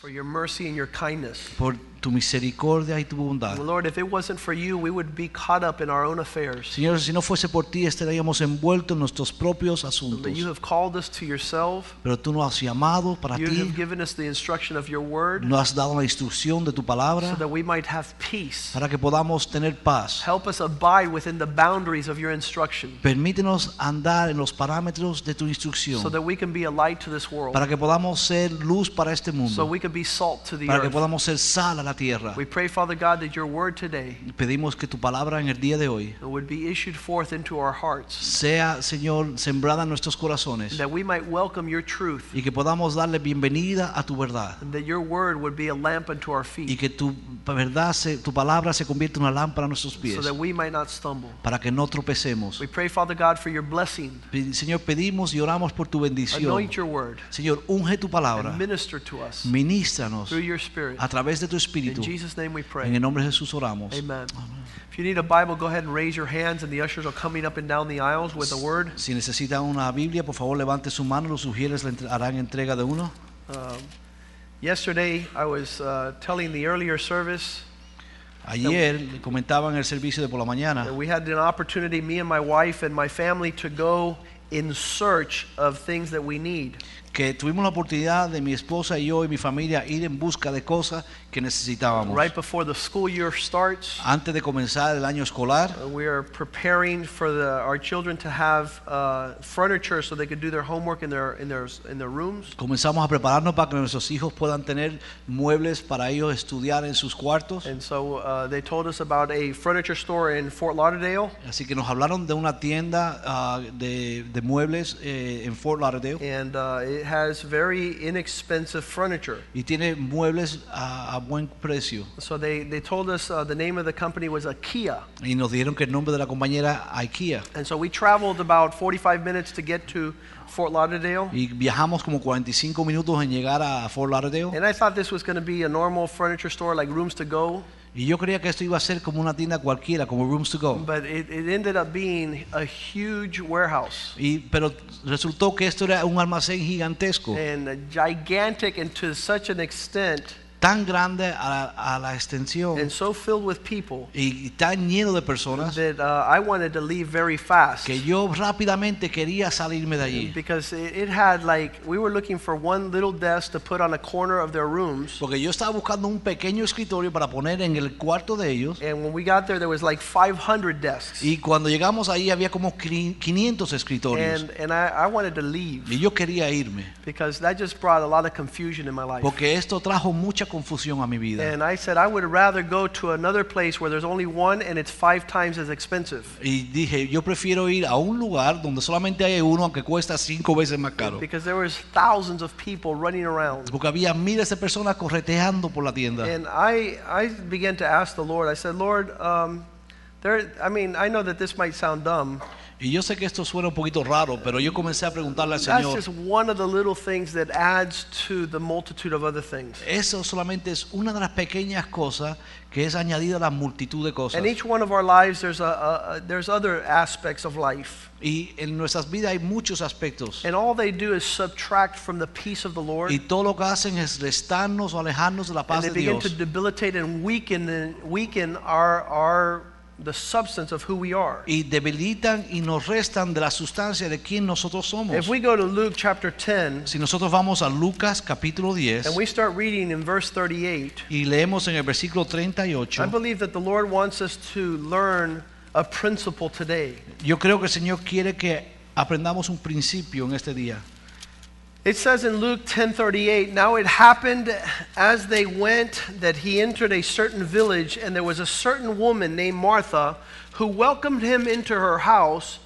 for your mercy and your kindness. por tu misericordia y tu bondad. Lord, if it wasn't for you, we would be caught up in our own affairs. Señor, si no fuese por ti, estaríamos envueltos en nuestros propios But asuntos. you have called us to yourself. Pero tú nos has llamado para You ti, have given us the instruction of your word nos has dado la instrucción de tu palabra so that we might have peace. para que podamos tener paz. Help us abide within the boundaries of your instruction Permítenos andar en los parámetros de tu instrucción so that we can be a light to this world, para que podamos ser luz para este mundo. so we can be salt to the para que earth. podamos ser sal a la tierra. We pray, Father God, that your word today Pedimos que tu palabra en el día de hoy would be issued forth into our hearts, sea, Señor, sembrada en nuestros corazones that we might welcome your truth, y que podamos darle bienvenida a tu verdad and that your word would be a lamp unto our y feet, que tu verdad, se- tu palabra se convierta en una lámpara a nuestros so pies that we might not stumble. para que no tropecemos. We pray, Father God, for your blessing. Pe- Señor, pedimos y oramos por tu bendición. Anoint your word Señor, unge tu palabra, and minister to us ministranos through your spirit. a través de tu In espíritu. Jesus' name we En pray. el nombre de Jesús oramos. Amen. If you need a Bible, go ahead and raise your hands, and the ushers are coming up and down the aisles with a word. Si necesita una Biblia, por favor levante su mano, los sugieres le harán entrega de uno. Um, yesterday, I was uh, telling the earlier service Ayer comentaba en el servicio de por la mañana we had an opportunity, me and my wife and my family, to go in search of things that we need. Que tuvimos la oportunidad de mi esposa y yo y mi familia ir en busca de cosas que necesitábamos. Right before the school year starts, Antes de comenzar el año escolar, uh, we are preparing for the, our children to have uh, furniture so they can do their homework in their, in, their, in their rooms. comenzamos a prepararnos para que nuestros hijos puedan tener muebles para ellos estudiar en sus cuartos. And so uh, they told us about a furniture store in Fort Lauderdale. Así que nos hablaron de una tienda ah, de, de muebles eh, en Fort Lauderdale And uh, it has very inexpensive furniture. y tiene muebles a, a buen precio. So they, they told us uh, the name of the company was IKEA. Y nos dijeron que el nombre de la compañía era IKEA. And so we traveled about 45 minutes to get to Fort Lauderdale. Y viajamos como 45 minutos en llegar a Fort Lauderdale. And I thought this was going to be a normal furniture store like Rooms to Go, Y yo creía que esto iba a ser como una tienda cualquiera, como Rooms to Go. but it, it ended up being a huge warehouse Y, pero resultó que esto era un almacén gigantesco, and gigantic and to such an extent tan grande a, la- a la extensión and so filled with people y tan lleno de personas that uh, I wanted to leave very fast. que yo rápidamente quería salirme de allí. Because it, it had like, we were looking for one little desk to put on a corner of their rooms. Porque yo estaba buscando un pequeño escritorio para poner en el cuarto de ellos. And when we got there, there was like 500 desks. Y cuando llegamos ahí había como quin- 500 escritorios. And, and I, I wanted to leave Y yo quería irme. because that just brought a lot of confusion in my life. Porque esto trajo mucha confusión a mi vida. And I said, I would rather go to another place where there's only one and it's five times as expensive. Y dije, yo prefiero ir a un lugar donde solamente hay uno aunque cuesta cinco veces más caro. Because there was thousands of people running around. Porque había miles de personas correteando por la tienda. And I, I began to ask the Lord, I said, Lord, um, there, I mean, I know that this might sound dumb. Y yo sé que esto suena un poquito raro, pero yo comencé a preguntarle al That's Señor, just one of the little things that adds to the multitude of other things. eso solamente es una de las pequeñas cosas que es añadida a la multitud de cosas. In each one of our lives, there's, a, a, a, there's other aspects of life. Y en nuestras vidas hay muchos aspectos. And all they do is subtract from the peace of the Lord. Y todo lo que hacen es restarnos o alejarnos de la And paz they de begin Dios. to debilitate and weaken, and weaken our, our, the substance of who we are. Y debilitan y nos restan de la sustancia de quien nosotros somos. If we go to Luke chapter 10 Si nosotros vamos a Lucas capítulo 10 and we start reading in verse 38, y leemos en el versículo I 38, believe that the Lord wants us to learn a principle today. yo creo que el Señor quiere que aprendamos un principio en este día. It says in Luke 10:38, now it happened as they went that he entered a certain village and there was a certain woman named Martha who welcomed him into her house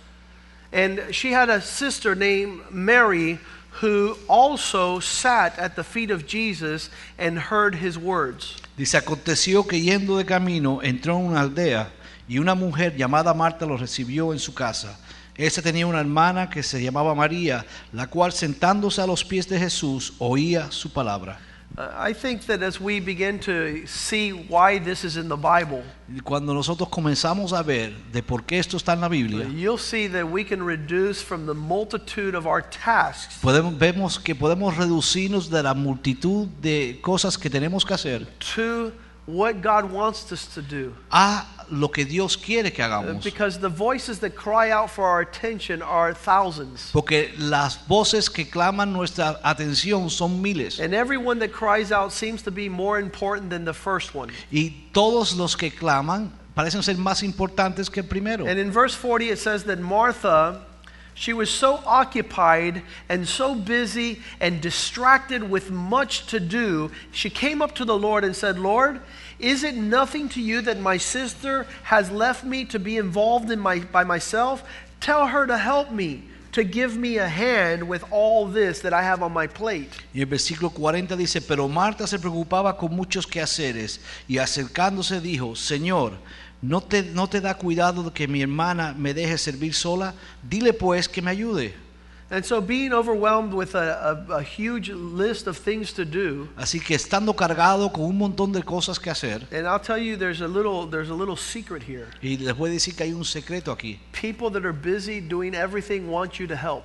and she had a sister named Mary who also sat at the feet of Jesus and heard his words. Dice, aconteció que yendo de camino entró en una aldea y una mujer llamada Marta lo recibió en su casa. Esta tenía una hermana que se llamaba María, la cual sentándose a los pies de Jesús oía su palabra. Uh, I think that as we begin to see why this is in the Bible, Cuando nosotros comenzamos a ver de por qué esto está en la Biblia, you'll see that we can reduce from the multitude of our tasks podemos, vemos que podemos reducirnos de la multitud de cosas que tenemos que hacer to what God wants us to do. a lo que Dios quiere que Uh, hagamos. Because the voices that cry out for our attention are thousands. Porque las voces que claman nuestra atención son miles. And everyone that cries out seems to be more important than the first one. Y todos los que claman parecen ser más importantes que el primero. And in verse 40, it says that Martha, she was so occupied and so busy and distracted with much to do, she came up to the Lord and said, Lord, is it nothing to you that my sister has left me to be involved in my, by myself? Tell her to help me, to give me a hand with all this that I have on my plate. Y el versículo 40 dice, pero Marta se preocupaba con muchos quehaceres y acercándose dijo, Señor, ¿no te, ¿no te da cuidado de que mi hermana me deje servir sola? Dile pues que me ayude. And so, being overwhelmed with a, a, a huge list of things to do, Así que estando cargado con un montón de cosas que hacer, and I'll tell you, there's a little, there's a little secret here. y les voy a decir que hay un secreto aquí. People that are busy doing everything want you to help.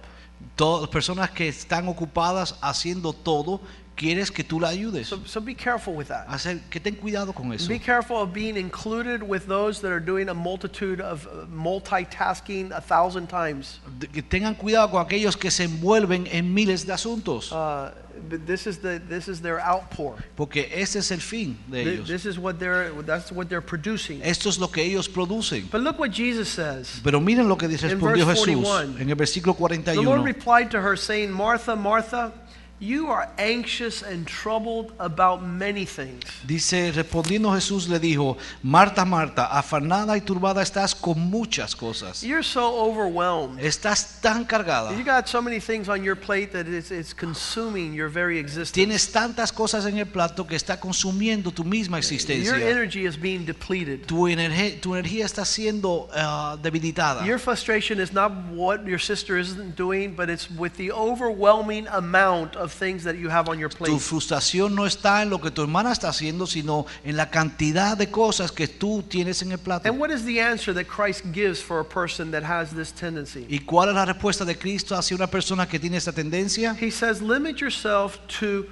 Todas personas que están ocupadas haciendo todo, quieres que tú la ayudes. So, so be careful with that. Hacer, que ten cuidado con eso. Be careful of being included with those that are doing a multitude of uh, multitasking a thousand times. De- Que tengan cuidado con aquellos que se envuelven en miles de asuntos, Uh, but this is the this is their outpour. porque ese es el fin de Th- ellos. This is what they're that's what they're producing. Esto es lo que ellos producen. But look what Jesus says. Pero miren lo que respondió verse Jesús 41. en el versículo The Lord 41. replied to her, saying, Martha, Martha, you are anxious and troubled about many things. Dice, respondiendo Jesús le dijo, Marta, Marta, afanada y turbada estás con muchas cosas. You're so overwhelmed. Estás tan cargada. You got so many things on your plate that it's, it's consuming your very existence. Tienes tantas cosas en el plato que está consumiendo tu misma existencia. Your energy is being depleted. Tu energía, tu energía está siendo ah, debilitada. Your frustration is not what your sister isn't doing, but it's with the overwhelming amount of things that you have on your plate. Tu frustración no está en lo que tu hermana está haciendo, sino en la cantidad de cosas que tú tienes en el plato. And what is the answer that Christ gives for a person that has this tendency? ¿Y cuál es la respuesta de Cristo hacia una persona que tiene esta tendencia? He says, limit yourself to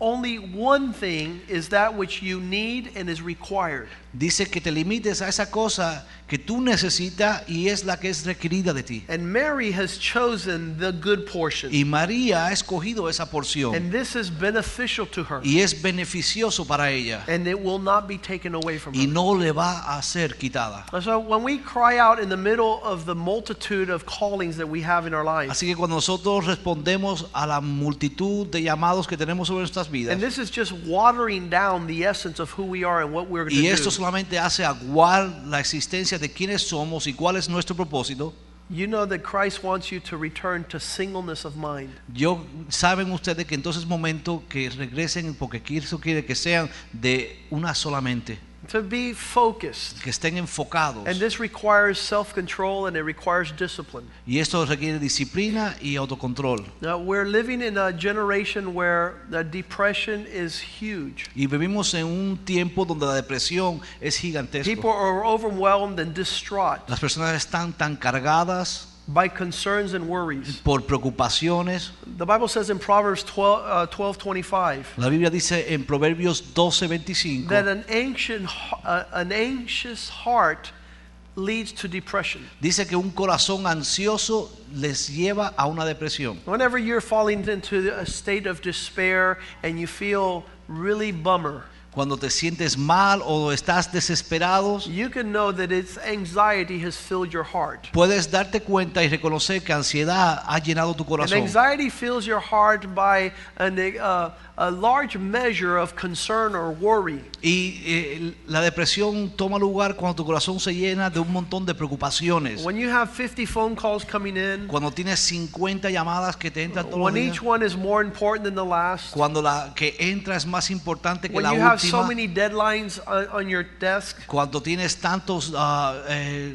only one thing is that which you need and is required. Dice que te limites a esa cosa que tú necesitas y es la que es requerida de ti. And Mary has chosen the good portion. Y María ha escogido esa porción And this is beneficial to her. y es beneficioso para ella And it will not be taken away from y her. no le va a ser quitada. And So when we cry out in the middle of the multitude of callings that we have in our lives, Así que cuando nosotros respondemos a la multitud de llamados que tenemos sobre nuestras vidas, and this is just watering down the essence of who we are and what we're going y to esto do. Solamente hace aguar la existencia de quiénes somos y cuál es nuestro propósito, You know that Christ wants you to return to singleness of mind. yo saben ustedes que entonces es momento que regresen porque Cristo quiere que sean de una solamente, To be focused. que estén enfocados. And this requires self control and it requires discipline. Y esto requiere disciplina y autocontrol. Now, we're living in a generation where the depression is huge. Y vivimos en un tiempo donde la depresión es People are overwhelmed and distraught Las personas están tan cargadas by concerns and worries. por preocupaciones. The Bible says in Proverbs 12, uh, 12 25 La Biblia dice en Proverbios 12:25 that an anxious, uh, an anxious heart leads to depression. dice que un corazón ansioso les lleva a una depresión. Whenever you're falling into a state of despair and you feel really bummer, Cuando te sientes mal o estás desesperado, you can know that it's anxiety has filled your heart. puedes darte cuenta y reconocer que ansiedad ha llenado tu And corazón. anxiety fills your heart by an, uh, a large measure of concern or worry. Y eh, la depresión toma lugar cuando tu corazón se llena de un montón de preocupaciones. When you have 50 phone calls coming in, Cuando tienes 50 llamadas que te entran todos los when días. each one is more important than the last, Cuando la que entra es más importante que when la you so many deadlines on, on your desk, Cuando tienes tantos ah, eh,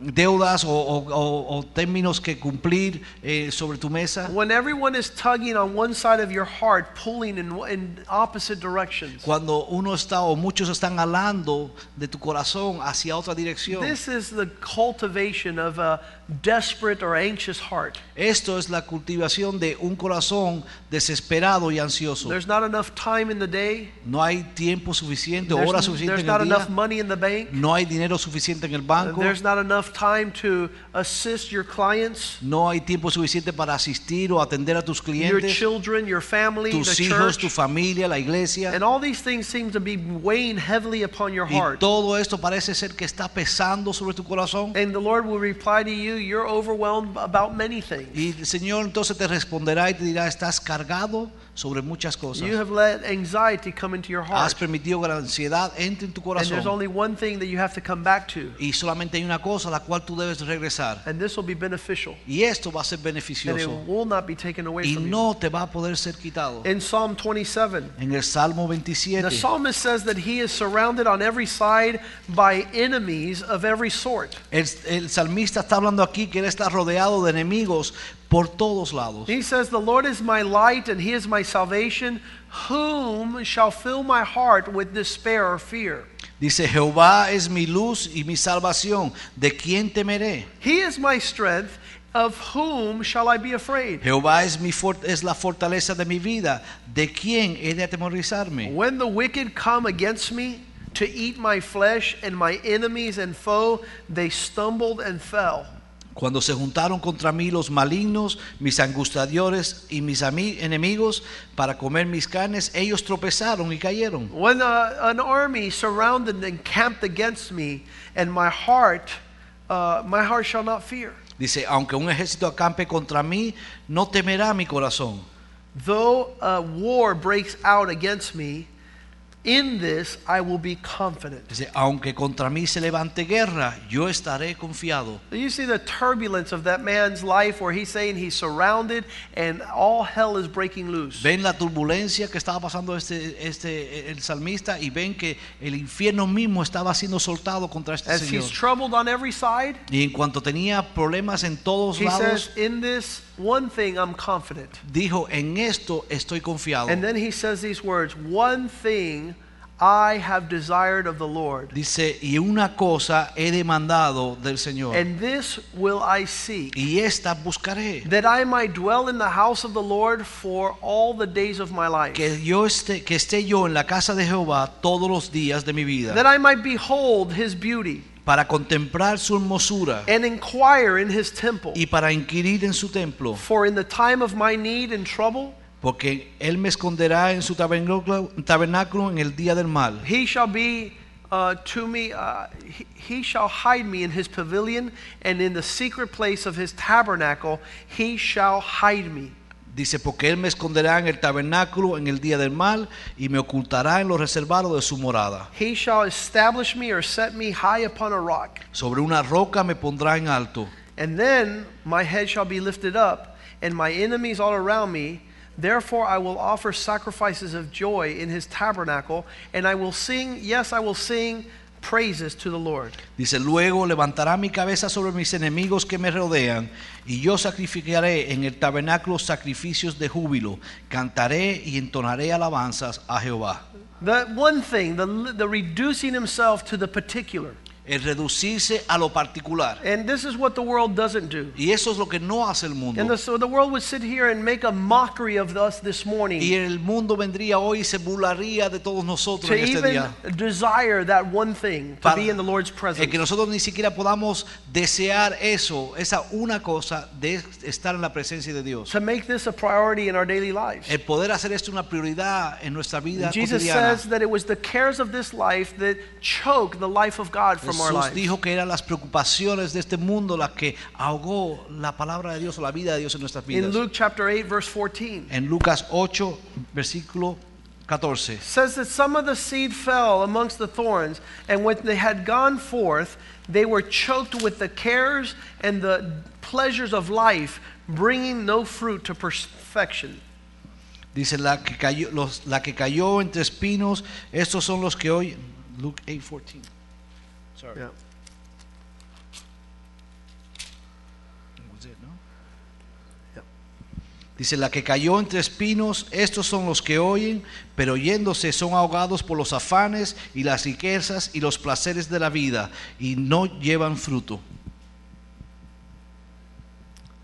deudas o, o- o- o términos que cumplir eh, sobre tu mesa. When everyone is tugging on one side of your heart, pulling in, in opposite directions. Cuando uno está o muchos están hablando de tu corazón hacia otra dirección. This is the cultivation of a desperate or anxious heart. Esto es la cultivación de un corazón desesperado y ansioso. There's not enough time in the day. No hay tiempo suficiente, There's, horas suficientes there's en not el enough día. money in the bank. No hay dinero suficiente en el banco. There's not enough time to assist your clients, No hay tiempo suficiente para asistir o atender a tus clientes, your children, your family, tus the hijos, tu familia, la iglesia. And all these things seem to be weighing heavily upon your heart. Y todo esto parece ser que está pesando sobre tu corazón. And the Lord will reply to you, you're overwhelmed about many things. Y el Señor entonces te responderá y te dirá, estás cargado sobre muchas cosas. You have let anxiety come into your Has heart. permitido que la ansiedad entre en tu And there's only one thing that you have to come back to. Y solamente hay una cosa a la cual tú debes regresar. And this will be beneficial. Y esto va a ser beneficioso. And it will not be taken away Y from you. no te va a poder ser quitado. In Psalm 27, En el Salmo 27. the psalmist says that he is surrounded on every side by enemies of every sort. el, el salmista está hablando aquí que él está rodeado de enemigos por todos lados. He says, The Lord is my light and he is my salvation. Whom shall fill my heart with despair or fear? Dice, Jehová es mi luz y mi salvación. ¿De quién temeré? He is my strength. Of whom shall I be afraid? Jehová es, mi es la fortaleza de mi vida. ¿De quién he de atemorizarme? When the wicked come against me to eat my flesh, and my enemies and foe, they stumbled and fell. Cuando se juntaron contra mí los malignos, mis angustiadores y mis enemigos para comer mis carnes, ellos tropezaron y cayeron. When uh, an army surrounded and camped against me, and my heart, uh, my heart shall not fear. Dice, aunque un ejército acampe contra mí, no temerá mi corazón. Though a war breaks out against me, in this I will be confident. Dice, aunque contra mí se levante guerra, yo estaré confiado. You see the turbulence of that man's life where he's saying he's surrounded and all hell is breaking loose. Ven la turbulencia que estaba pasando este, este el salmista y ven que el infierno mismo estaba siendo soltado contra este As señor. he's troubled on every side, Y en cuanto tenía problemas en todos he lados, says, In this one thing I'm confident. dijo, en esto estoy confiado. And then he says these words One thing I have desired of the Lord, Dice, y una cosa he demandado del Señor, and this will I seek, y esta buscaré, that I might dwell in the house of the Lord for all the days of my life, que yo esté, que esté yo en la casa de Jehová todos los días de mi vida, that I might behold his beauty para contemplar su hermosura and inquire in his temple. y para inquirir en su templo, For in the time of my need and trouble, porque él me esconderá en su tabernáculo, tabernáculo en el día del mal. he shall be uh, to me, uh, he, he shall hide me in his pavilion, and in the secret place of his tabernacle he shall hide me. Dice, porque él me esconderá en el tabernáculo en el día del mal y me ocultará en lo reservado de su morada. He shall establish me or set me high upon a rock. Sobre una roca me pondrá en alto. And then my head shall be lifted up, and my enemies all around me. Therefore I will offer sacrifices of joy in his tabernacle, and I will sing, yes, I will sing praises to the Lord. Dice, luego levantará mi cabeza sobre mis enemigos que me rodean, y yo sacrificaré en el tabernáculo sacrificios de júbilo, cantaré y entonaré alabanzas a Jehová. The one thing, the, the reducing himself to the particular. El reducirse a lo particular. And this is what the world doesn't do. Y eso es lo que no hace el mundo. And the, so the world would sit here and make a mockery of us this morning Y el mundo vendría hoy y se burlaría de todos nosotros to en este even día. desire that one thing, to be in the Lord's El presence. que nosotros ni siquiera podamos desear eso, esa una cosa de estar en la presencia de Dios. To make this a priority in our daily lives. El poder hacer esto una prioridad en nuestra vida Jesus cotidiana. says that it was the cares of this life that choke the life of God from Jesús dijo que eran las preocupaciones de este mundo las que ahogó la palabra de Dios o la vida de Dios en nuestras In vidas. Luke chapter 8, verse 14, En Lucas 8, versículo 14. says that some of the seed fell amongst the thorns, and when they had gone forth, they were choked with the cares and the pleasures of life, bringing no fruit to perfection. Dice la que cayó, los- la que cayó entre espinos, estos son los que hoy Luke 8, 14. No? Dice, la que cayó entre espinos, estos son los que oyen, pero yéndose son ahogados por los afanes y las riquezas y los placeres de la vida, y no llevan fruto.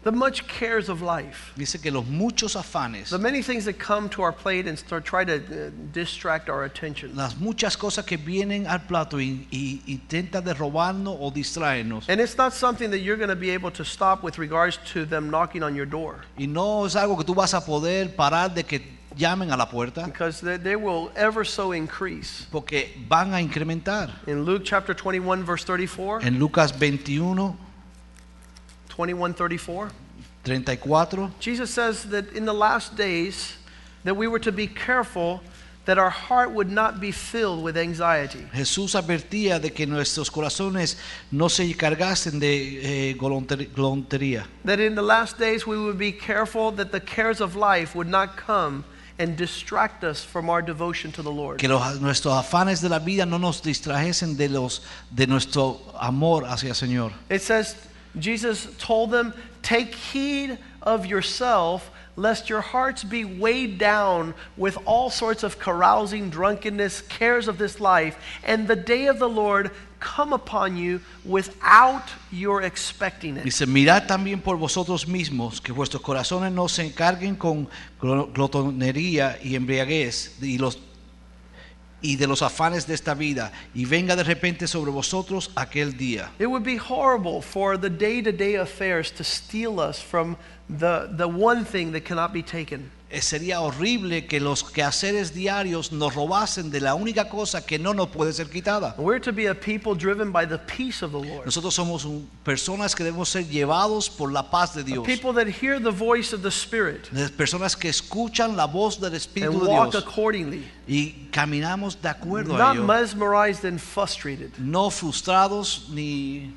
The much cares of life, Dice que los muchos afanes, the many things that come to our plate and start try to uh, distract our attention. las muchas cosas que vienen al plato y, y intentan de robarnos o distraernos. And it's not something that you're going to be able to stop with regards to them knocking on your door Y no es algo que tú vas a poder parar de que llamen a la puerta, because they, they will ever so increase. porque van a incrementar. In Luke chapter 21, verse 34, En Lucas 21, 21 34, 34, Jesus says that in the last days that we were to be careful that our heart would not be filled with anxiety. Jesús advertía de que nuestros corazones no se cargasen de eh, golontería. That in the last days we would be careful that the cares of life would not come and distract us from our devotion to the Lord. Que los- nuestros afanes de la vida no nos distrajesen de, los, de nuestro amor hacia el Señor. It says, Jesus told them, Take heed of yourself, lest your hearts be weighed down with all sorts of carousing, drunkenness, cares of this life, and the day of the Lord come upon you without your expecting it. Dice, mirad también por vosotros mismos, que vuestros corazones no se encarguen con glotonería y embriaguez y, los, y de los afanes de esta vida, y venga de repente sobre vosotros aquel día. It would be horrible for the day to day affairs to steal us from the, the one thing that cannot be taken. Eh, Sería horrible que los quehaceres diarios nos robasen de la única cosa que no nos puede ser quitada. We're to be a people driven by the peace of the Lord. Nosotros somos un- personas que debemos ser llevados por la paz de A Dios. people that hear the voice of the Spirit Las personas que escuchan la voz del Espíritu and de walk Dios accordingly, y caminamos de acuerdo a not ello. mesmerized and frustrated No frustrados ni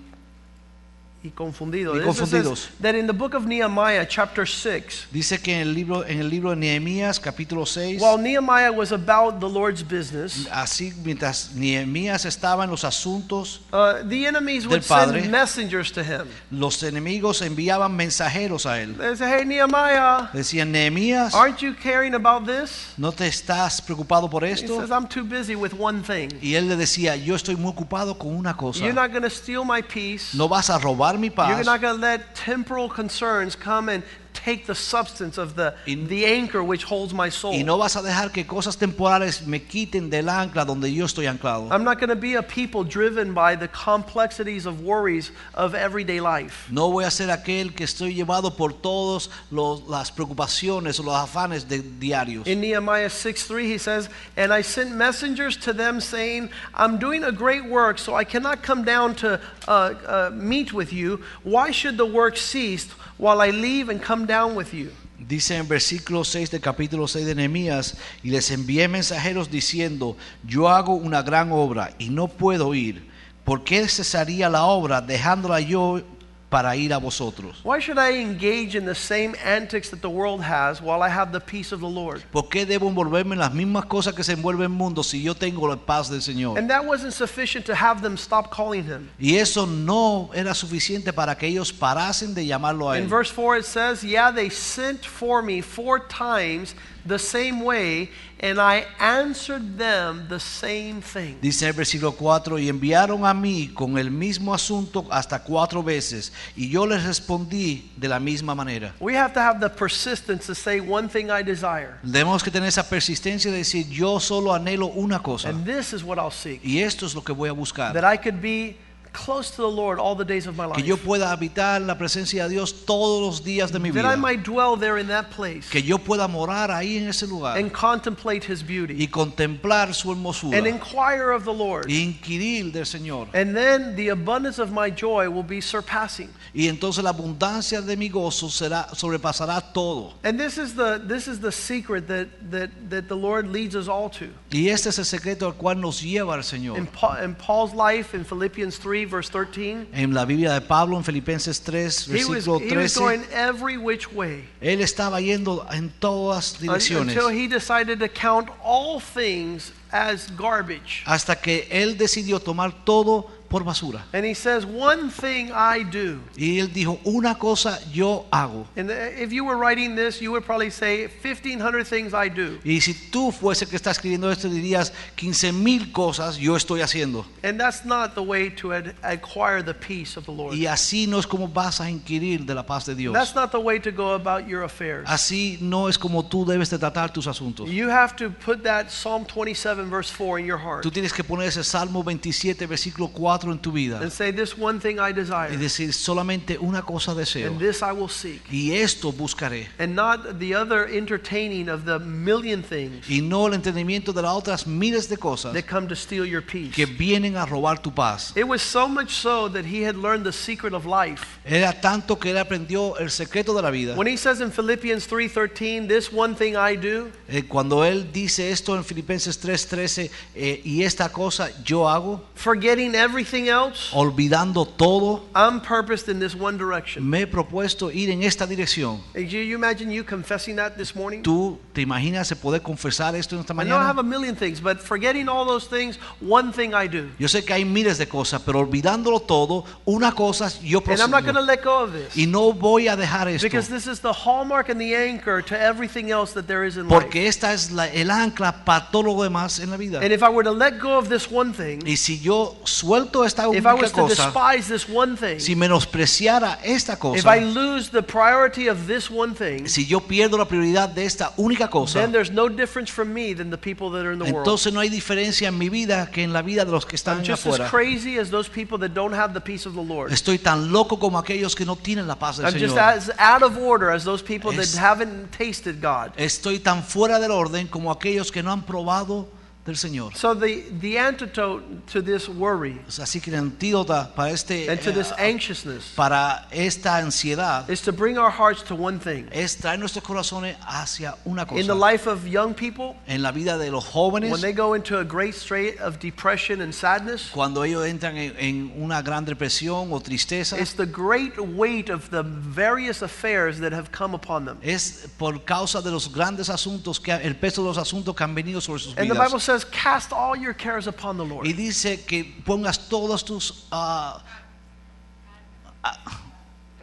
y confundidos. That in the book of Nehemiah, chapter 6, Dice que en el libro en el libro de Nehemías capítulo 6 while Nehemiah was about the Lord's business, así mientras Nehemías estaba en los asuntos uh, the enemies would Del Padre. send messengers to him. los enemigos enviaban mensajeros a él. They say, Hey, Nehemiah, Decían, Nehemías, aren't you caring about this? ¿no te estás preocupado por He esto? says, I'm too busy with one thing. Y él le decía, yo estoy muy ocupado con una cosa. You're not going to steal my peace. No vas a robar mi You're not going to let temporal concerns come and take the substance of the, Y- the anchor which holds my soul. y no vas a dejar que cosas temporales me quiten del ancla donde yo estoy anclado. I'm not going to be a people driven by the complexities of worries of everyday life. No voy a ser aquel que estoy llevado por todas las preocupaciones o los afanes de diarios. In Nehemiah 6:3 he says, And I sent messengers to them saying, I'm doing a great work, so I cannot come down to uh, uh, meet with you. Why should the work cease while I leave and come down with you? Dice en versículo 6 del capítulo 6 de Nehemías, y les envié mensajeros diciendo, yo hago una gran obra y no puedo ir. ¿Por qué cesaría la obra dejándola yo para ir a vosotros? Why should I engage in the same antics that the world has while I have the peace of the Lord? ¿Por qué debo envolverme en las mismas cosas que se envuelve el mundo si yo tengo la paz del Señor? And that wasn't sufficient to have them stop calling him. Y eso no era suficiente para que ellos parasen de llamarlo a In él. verse 4, it says, Yeah, they sent for me four times the same way, and I answered them the same thing. Dice el versículo 4, y enviaron a mí con el mismo asunto hasta cuatro veces, y yo les respondí de la misma manera. We have to have the persistence to say one thing I desire, Debemos que tener esa persistencia de decir, yo solo anhelo una cosa, and this is what I'll seek. y esto es lo que voy a buscar. That I could be close to the Lord all the days of my life. Que yo pueda habitar la presencia de Dios todos los días de mi vida. That I might dwell there in that place Que yo pueda morar ahí en ese lugar and contemplate his beauty y contemplar su hermosura. and inquire of the Lord. y inquirir del Señor. And then the abundance of my joy will be surpassing. Y entonces la abundancia de mi gozo será, sobrepasará todo. And this is the this is the secret that that that the Lord leads us all to. Y este es el secreto al cual nos lleva el Señor. In, Paul, in Paul's life in Philippians 3 verse 13, En la Biblia de Pablo, en Filipenses 3, he was, versículo he was 13, going every which way. Él estaba yendo en todas direcciones. until he decided to count all things as garbage. hasta que él decidió tomar todo por basura. And he says, One thing I do. Y él dijo, una cosa yo hago. And if you were writing this, you would probably say 1,500 things I do. Y si tú fuese que está escribiendo esto, dirías 15 mil cosas yo estoy haciendo. And that's not the way to ad- acquire the peace of the Lord. Y así no es como vas a inquirir de la paz de Dios. That's not the way to go about your affairs. Así no es como tú debes de tratar tus asuntos. You have to put that Psalm 27, verse 4 in your heart Tú tienes que poner ese Salmo 27, versículo 4 en tu vida. and say, This one thing I desire, y decir, solamente una cosa deseo. and this I will seek. Y esto buscaré. And not the other entertaining of the million things Y no el entendimiento de las otras miles de cosas that come to steal your peace. que vienen a robar tu paz. It was so much so that he had learned the secret of life. Era tanto que él aprendió el secreto de la vida. When he says in Philippians 3:13, "This one thing I do," Eh, Cuando él dice esto en Filipenses 3:13, eh, y esta cosa yo hago, forgetting everything else, olvidando todo, I'm purposed in this one direction. me he propuesto ir en esta dirección. Do you imagine you confessing that this morning? ¿Tú te imaginas poder confesar esto en esta I know I have mañana? a million things, but forgetting all those things, one thing I do. Yo sé que hay miles de cosas, pero olvidándolo todo, una cosa yo And I'm not going to let go of this. Y no voy a dejar esto. Because this is the hallmark and the anchor to everything else that there is in life. Porque esta es la- el ancla para todo lo demás en la vida. And if I were to let go of this one thing, Y si yo suelto esta if I única cosa, despise this one thing, si menospreciara esta if cosa, I lose the priority of this one thing, si yo pierdo la prioridad de esta única cosa, then there's no difference from me than the people that are in the world. entonces no hay diferencia en mi vida que en la vida de los que están I'm just as afuera. crazy as those people that don't have the peace of the Lord. Estoy tan loco como aquellos que no tienen la paz del I'm just Señor. as out of order as those people that haven't tasted God. Estoy tan fuera del orden como aquellos que no han probado del Señor. So the, the antidote to this worry Así que el antídoto para este and to this eh, anxiousness para esta ansiedad is to bring our hearts to one thing. es traer nuestros corazones hacia una cosa. In the life of young people, En la vida de los when they go into a great state of depression and sadness, cuando ellos entran en, en una gran depresión o tristeza, it's the great weight of the various affairs that have come upon them. es por causa de los grandes asuntos, que el peso de los asuntos que han venido sobre sus And the Bible vidas. Says, Cast all your cares upon the Lord. Y dice que pongas todas tus ah,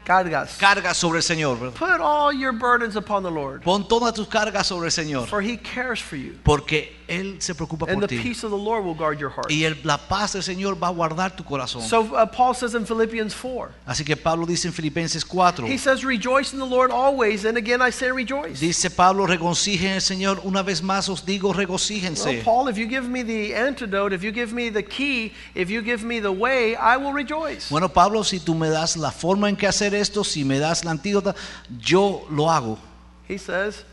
Cargas. cargas sobre el Señor. Put all your burdens upon the Lord, Pon todas tus cargas sobre el Señor, for He cares for you. porque Él se preocupa And por the ti. peace of the Lord will guard your heart. Y el- la paz del Señor va a guardar tu corazón. So uh, Paul says in Philippians 4, Así que Pablo dice en Filipenses 4, he says, Rejoice in the Lord always. And again, I say rejoice. dice Pablo, regocijen el Señor. Una vez más os digo, Well, regocíjense. Paul, if you give me the antidote, if you give me the key, if you give me the way, I will rejoice. Bueno, Pablo, si tú me das la forma en que hacer esto, si me das la antídota, yo lo hago. He says,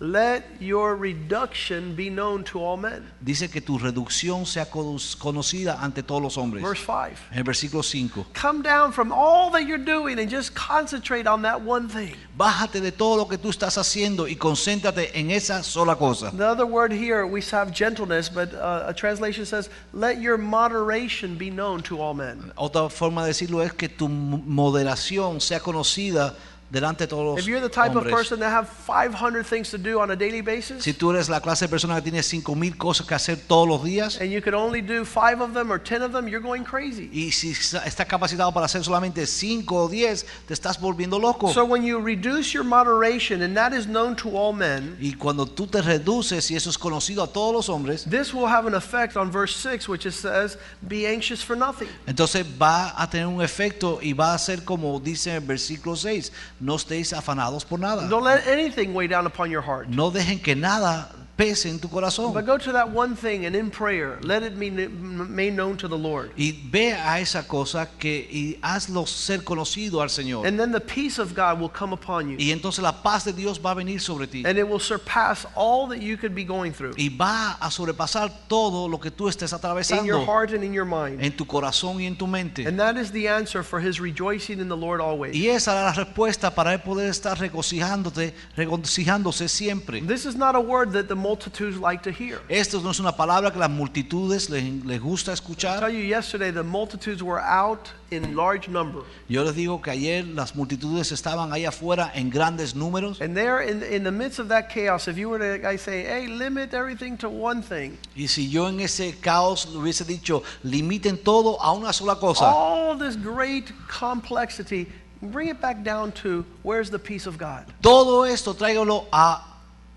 Let your reduction be known to all men. Dice que tu reducción sea conocida ante todos los hombres. Verse 5. En el versículo 5. Come down from all that you're doing and just concentrate on that one thing. Bájate de todo lo que tú estás haciendo y concéntrate en esa sola cosa. The other word here, we have gentleness, but uh, a translation says, Let your moderation be known to all men. Otra forma de decirlo es que tu moderación sea conocida delante de todos If you're the type of hombres. person that have 500 things to do on a daily basis, Si tú eres la clase de persona que tiene cinco mil cosas que hacer todos los días and you could only do five of them or 10 of them, you're going crazy. y si estás capacitado para hacer solamente cinco o diez, te estás volviendo loco. So when you reduce your moderation, and that is known to all men, y cuando tú te reduces y eso es conocido a todos los hombres, this will have an effect on verse 6, which it says, Be anxious for nothing. entonces va a tener un efecto y va a ser como dice en el versículo 6, no estéis afanados por nada. Don't let anything weigh down upon your heart. No dejen que nada pese en tu corazón. But go to that one thing and in prayer, let it be made known to the Lord. Y ve a esa cosa que y hazlo ser conocido al Señor. And then the peace of God will come upon you. y entonces la paz de Dios va a venir sobre ti. And it will surpass all that you could be going through y va a sobrepasar todo lo que tú estés in your atravesando heart and in your mind. en tu corazón y en tu mente. And that is the answer for his rejoicing in the Lord always. Y esa es la respuesta para él poder estar regocijándote, regocijándose siempre. This is not a word that the multitudes like to hear. Esto no es una palabra que las multitudes les, les gusta I tell escuchar. you yesterday, the multitudes were out in large number. Yo les digo que ayer las multitudes estaban ahí afuera en grandes números And there, in, in the midst of that chaos, if you were to I say, hey, limit everything to one thing, y si yo en ese caos le hubiese dicho limiten todo a una sola cosa, all this great complexity, bring it back down to where's the peace of God? todo esto tráigalo a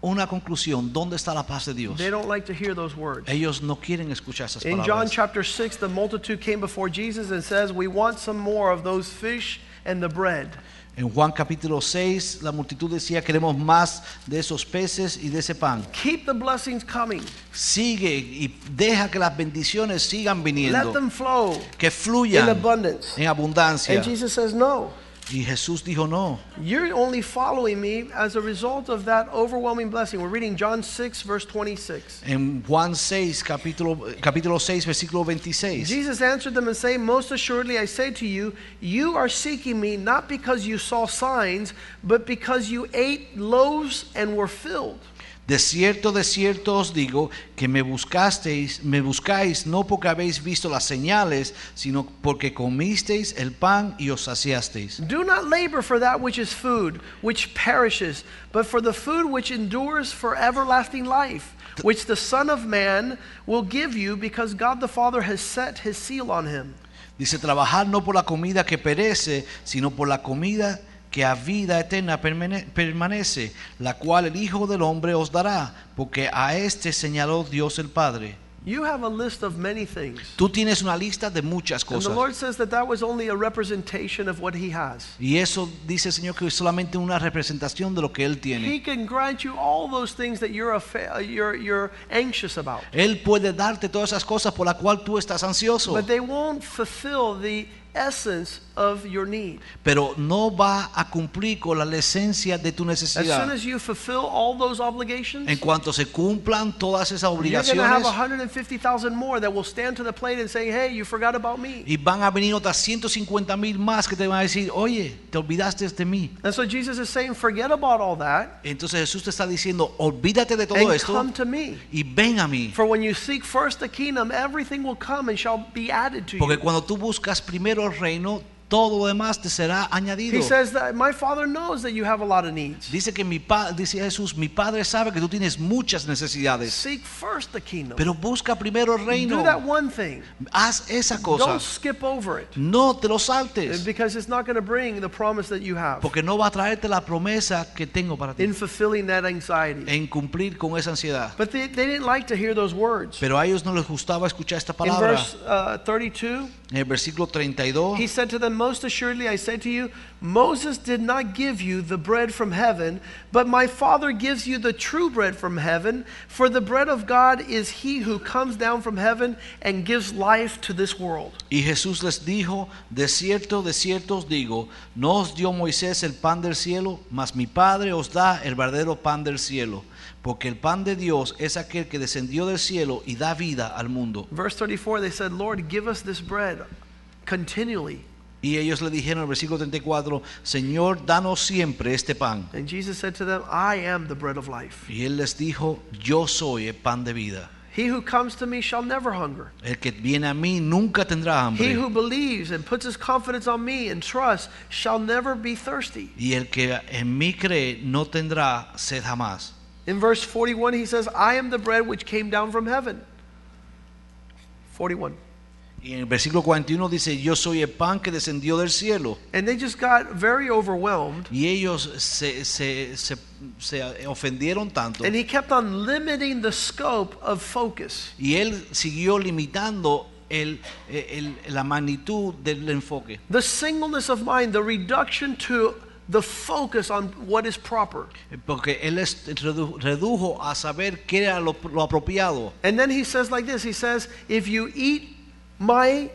una conclusión, ¿dónde está la paz de Dios? They don't like to hear those words. Ellos no quieren escuchar esas In John palabras. chapter 6, the multitude came before Jesus and says, We want some more of those fish and the bread. En Juan capítulo 6, la multitud decía, queremos más de esos peces y de ese pan. Keep the blessings coming. Sigue y deja que las bendiciones sigan Let viniendo, them flow que in fluyan abundance. en abundancia. And Jesus says, No. Y Jesús dijo, no, You're only following me as a result of that overwhelming blessing. We're reading John 6, verse 26. en Juan 6, capítulo, capítulo 6, versículo 26. Jesus answered them and said, Most assuredly I say to you, you are seeking me not because you saw signs, but because you ate loaves and were filled. De cierto, de cierto os digo que me buscasteis, me buscáis no porque habéis visto las señales, sino porque comisteis el pan y os saciasteis. Do not labor for that which is food, which perishes, but for the food which endures for everlasting life, which the Son of Man will give you, because God the Father has set his seal on him. Dice, trabajar no por la comida que perece, sino por la comida que a vida eterna permane- permanece, la cual el Hijo del Hombre os dará, porque a este señaló Dios el Padre. You have a list of many things. Tú tienes una lista de muchas And the cosas. Lord says that that was only a representation of what he has. Y eso dice el Señor que es solamente una representación de lo que Él He tiene. can grant you all those things that you're, you're, you're anxious about. Él puede darte todas esas cosas por las cuales tú estás ansioso, But they won't fulfill the essence of your need. pero no va a cumplir con la esencia de tu necesidad. As soon as you fulfill all those obligations, En cuanto se cumplan todas esas you're going to have 150,000 more that will stand to the plate and say, hey, you forgot about me. y van a venir otras 150 mil más que te van a decir, oye, te olvidaste de mí. And so Jesus is saying, forget about all that Entonces Jesús te está diciendo, olvídate de todo and esto come to me. y ven a mí. For when you seek first the kingdom, everything will come and shall be added to Porque you. cuando tú buscas primero el reino, todo lo demás te será añadido. He says that my father knows that you have a lot of needs. Dice que mi pa, dice Jesús, mi Padre sabe que tú tienes muchas necesidades, Seek first the kingdom. pero busca primero el reino. Do that one thing. Haz esa cosa. Don't skip over it No te lo saltes, because it's not going to bring the promise that you have porque no va a traerte la promesa que tengo para ti in fulfilling that anxiety. en cumplir con esa ansiedad. But they, they didn't like to hear those words. Pero a ellos no les gustaba escuchar esta In palabra. verse uh, 32, En el versículo 32 he said to them, Most assuredly I say to you, Moses did not give you the bread from heaven, but my Father gives you the true bread from heaven. For the bread of God is he who comes down from heaven and gives life to this world. Y Jesús les dijo, de cierto, de cierto os digo, no os dio Moisés el pan del cielo, mas mi Padre os da el verdadero pan del cielo, porque el pan de Dios es aquel que descendió del cielo y da vida al mundo. Verse 34, they said, Lord, give us this bread continually. Y ellos le dijeron en el versículo 34, Señor, danos siempre este pan. And Jesus said to them, I am the bread of life. Y él les dijo, yo soy el pan de vida. He who comes to me shall never hunger. El que viene a mí nunca tendrá He hambre. who believes and puts his confidence on me and trusts shall never be thirsty. Y el que en mí cree no tendrá sed jamás. In verse 41, he says, I am the bread which came down from heaven. 41. Y en el versículo 41 dice, yo soy el pan que descendió del cielo. And they just got very overwhelmed. Y ellos se, se, se, se ofendieron tanto. And he kept on limiting the scope of focus. Y él siguió limitando el, el- la magnitud del enfoque. The singleness of mind, the reduction to the focus on what is proper. Porque él redujo a saber qué era lo, lo apropiado. And then he says like this He says, If you eat my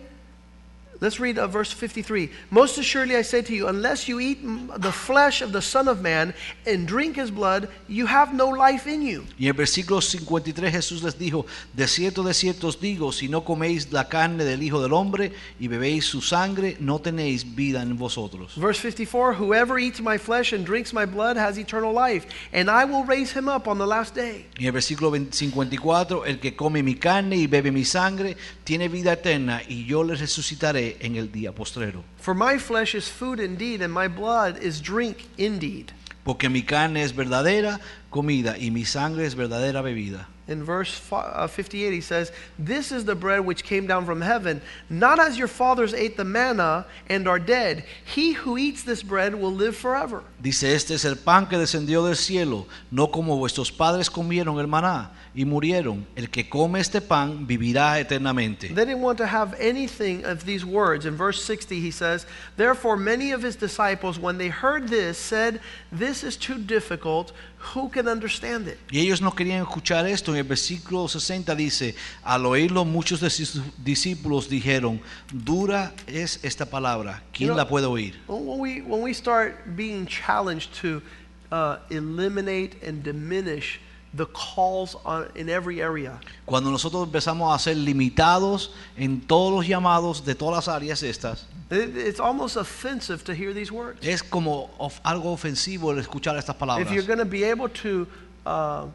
Let's read uh, verse 53. Most assuredly I say to you, unless you eat the flesh of the Son of Man and drink his blood, you have no life in you. Y en versículo 53 Jesús les dijo, de cierto, de cierto os digo, si no coméis la carne del Hijo del Hombre y bebéis su sangre, no tenéis vida en vosotros. Verse 54 Whoever eats my flesh and drinks my blood has eternal life, and I will raise him up on the last day. Y en versículo 20 54, el que come mi carne y bebe mi sangre, tiene vida eterna, y yo le resucitaré en el día postrero. For my flesh is food indeed, and my blood is drink indeed. Porque mi carne es verdadera comida y mi sangre es verdadera bebida. In verse uh, 58, he says, This is the bread which came down from heaven, not as your fathers ate the manna and are dead. He who eats this bread will live forever. Dice, este es el pan que descendió del cielo, no como vuestros padres comieron el maná y murieron. El que come este pan vivirá eternamente. They didn't want to have anything of these words. In verse 60, he says, Therefore, many of his disciples, when they heard this, said, This is too difficult. Who can understand it? Y ellos no querían escuchar esto. En el versículo 60 dice, al oírlo muchos de sus discípulos dijeron, dura es esta palabra, ¿quién You know- la puede oír? When we, when we start being challenged to uh, eliminate and diminish the calls on, in every area, Cuando nosotros empezamos a ser limitados en todos los llamados de todas las áreas estas, it, it's almost offensive to hear these words. es como of- algo ofensivo el escuchar estas palabras. If you're going to be able to uh,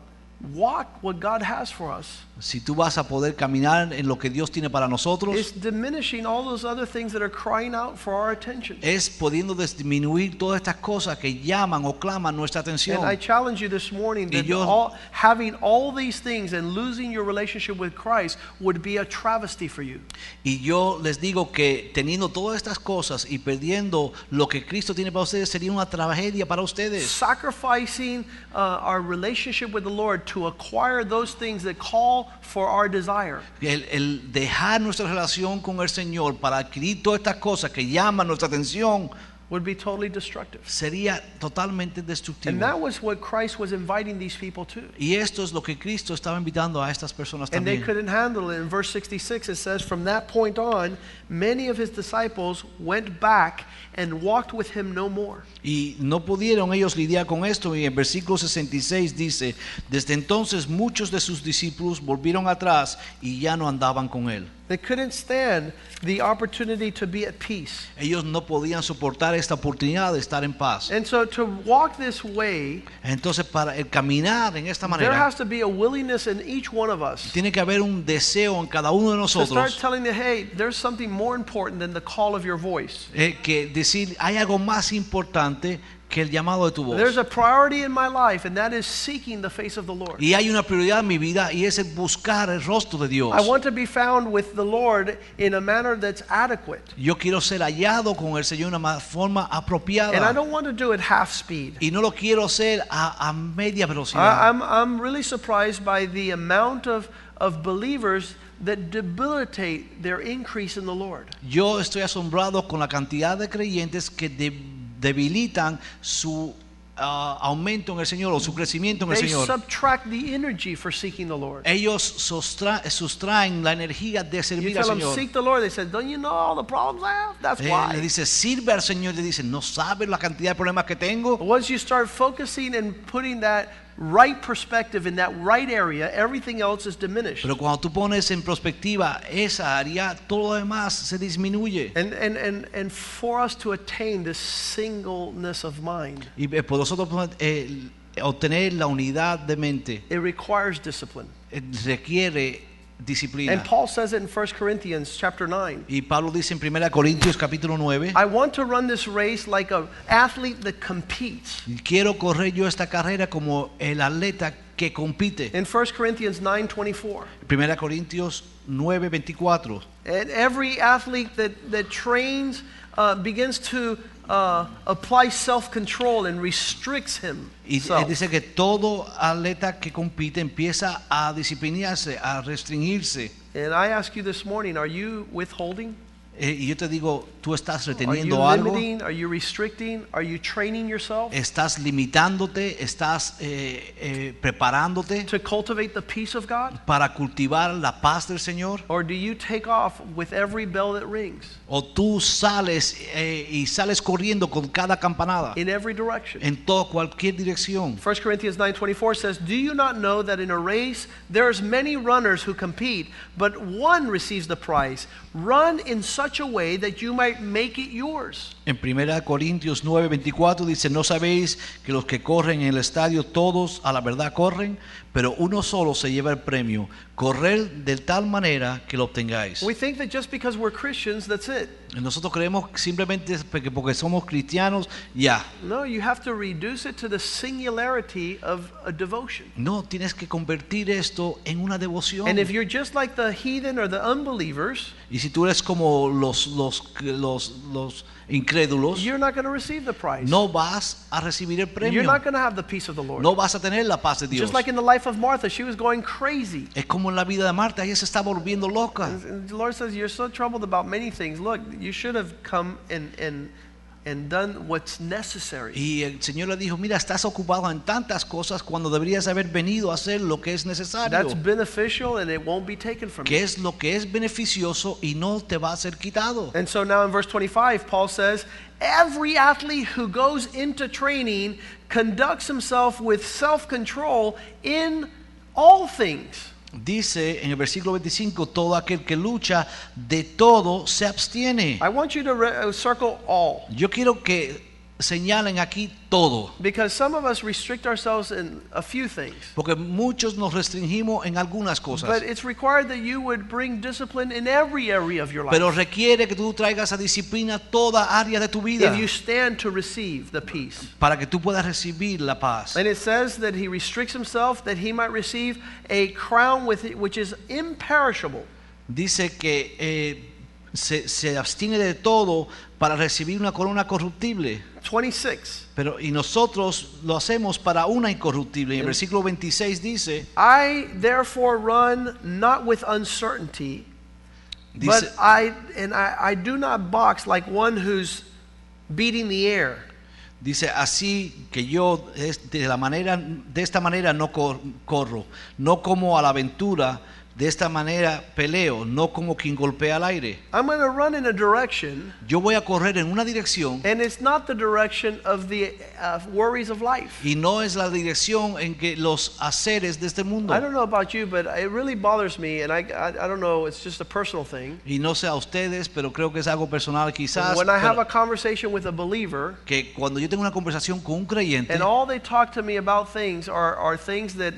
walk what God has for us, Si tú vas a poder caminar en lo que Dios tiene para nosotros, it's diminishing all those other things that are crying out for our attention. es pudiendo disminuir todas estas cosas que llaman o claman nuestra atención. And I challenge you this morning Y that yo- all, having all these things and losing your relationship with Christ would be a travesty for you. Y yo les digo que teniendo todas estas cosas y perdiendo lo que Cristo tiene para ustedes sería una tragedia para ustedes. Sacrificing uh, our relationship with the Lord to acquire those things that call for our desire. El, el dejar nuestra relación con el Señor para adquirir todas estas cosas que llaman nuestra atención would be totally destructive. sería totalmente destructivo. And that was what Christ was inviting these people to. Y esto es lo que Cristo estaba invitando a estas personas And they couldn't handle it. In verse 66, it says, From that point on, many of his disciples went back and walked with him no more. Y no pudieron ellos lidiar con esto. Y en versículo 66 dice, desde entonces muchos de sus discípulos volvieron atrás y ya no andaban con él. They couldn't stand the opportunity to be at peace. Ellos no podían soportar esta oportunidad de estar en paz. And so to walk this way, Entonces para el caminar en esta manera, there has to be a willingness in each one of us tiene que haber un deseo en cada uno de nosotros. to start telling them, hey, there's something more important than the call of your voice. eh, que decir hay algo más importante que el llamado de tu voz. There's a priority in my life, and that is seeking the face of the Lord. Y hay una prioridad en mi vida y es el buscar el rostro de Dios. I want to be found with the Lord in a manner that's adequate. Yo quiero ser hallado con el Señor de una ma- forma And I apropiada. don't want to do it half speed. Y no lo quiero hacer a, a media I, velocidad. I'm, I'm really surprised by the amount of, of believers that debilitate their increase in the Lord. Yo estoy asombrado con la cantidad de creyentes que debilitan su ah, aumento en el Señor o su crecimiento en el They Señor. subtract the energy for seeking the Lord. Ellos sostra- sustraen la energía de servir al Señor. seek the Lord. They said, Don't you know all the problems I have? That's le dice, sirve al Señor. Le dice, no sabes la cantidad de problemas que tengo. Once you start focusing and putting that right perspective in that right area, everything else is diminished. Pero cuando tú pones en perspectiva esa área, todo lo demás se disminuye. And, and, and, and for us to attain this singleness of mind, Y eh, por nosotros eh, obtener la unidad de mente it requires discipline. eh, requiere disciplina. And Paul says it in 1 Corinthians chapter 9. Y Pablo dice en 1 Corintios capítulo 9, I want to run this race like an athlete that competes. quiero correr yo esta carrera como el atleta que compite. In 1 Corinthians 9:24. 1 Corintios 9, 24. And every athlete that, that trains uh, begins to uh, apply self-control and restricts him. Y él dice que todo atleta que compite empieza a disciplinarse, a restringirse. And I ask you this morning, are you withholding? Eh, y yo te digo, tú estás Are you reteniendo algo, limiting? Are you restricting? Are you training yourself estás limitándote, estás eh, eh, preparándote to cultivate the peace of God? para cultivar la paz del Señor. Or do you take off with every bell that rings O tú sales eh, y sales corriendo con cada campanada in every direction? en toda cualquier dirección. 1 Corinthians 9:24 says, "Do you not know that in a race there's many runners who compete, but one receives the prize? Run in such a way that you might make it yours." En 1 Corintios 9:24 dice, ¿no sabéis que los que corren en el estadio todos a la verdad corren, pero uno solo se lleva el premio? Correr de tal manera que lo obtengáis. We think that just because we're Christians, that's it. Nosotros creemos simplemente porque porque somos cristianos, ya. No, you have to reduce it to the singularity of a devotion. No, tienes que convertir esto en una devoción. And if you're just like the heathen or the unbelievers, Y si tú eres como los, los, los, los incrédulos, you're not going to receive the prize. no vas a recibir el You're premio. not going to have the peace of the Lord. No vas a tener la paz de Dios. Just like in the life of Martha, she was going crazy. Es como en la vida de Marta, ella se está volviendo loca. And the Lord says, You're so troubled about many things. Look, you should have come and, and, and done what's necessary. Y el Señor le dijo, mira, estás ocupado en tantas cosas cuando deberías haber venido a hacer lo que es necesario. That's beneficial and it won't be taken from Que you. es lo que es beneficioso y no te va a ser quitado. And so now in verse 25, Paul says, Every athlete who goes into training conducts himself with self control in all things. Dice en el versículo 25, todo aquel que lucha de todo se abstiene. I want you to uh, circle all. Yo quiero que aquí todo, Because some of us restrict ourselves in a few things. porque muchos nos restringimos en algunas cosas. But it's required that you would bring discipline in every area of your life. Pero requiere que tú traigas a disciplina toda área de tu vida if you stand to receive the peace. para que tú puedas recibir la paz. And it says that he restricts himself that he might receive a crown with it, which is imperishable. Dice que eh, se, se abstiene de todo para recibir una corona corruptible. 26. Pero, y nosotros lo hacemos para una incorruptible. Y el versículo 26 dice, I therefore run not with uncertainty, dice but I and I, I do not box like one who's beating the air. Dice así que yo de la manera de esta manera no cor- corro, no como a la aventura, de esta manera peleo, no como quien golpea al aire. I'm going to run in a direction, Yo voy a correr en una dirección and it's not the direction of the uh, worries of life. y no es la dirección en que los haceres de este mundo. I don't know about you, but it really bothers me, and I, I, I don't know, it's just a personal thing. Y no sé a ustedes, pero creo que es algo personal quizás. When I have a conversation with a believer, que cuando yo tengo una conversación con un creyente, and all they talk to me about things are, are things that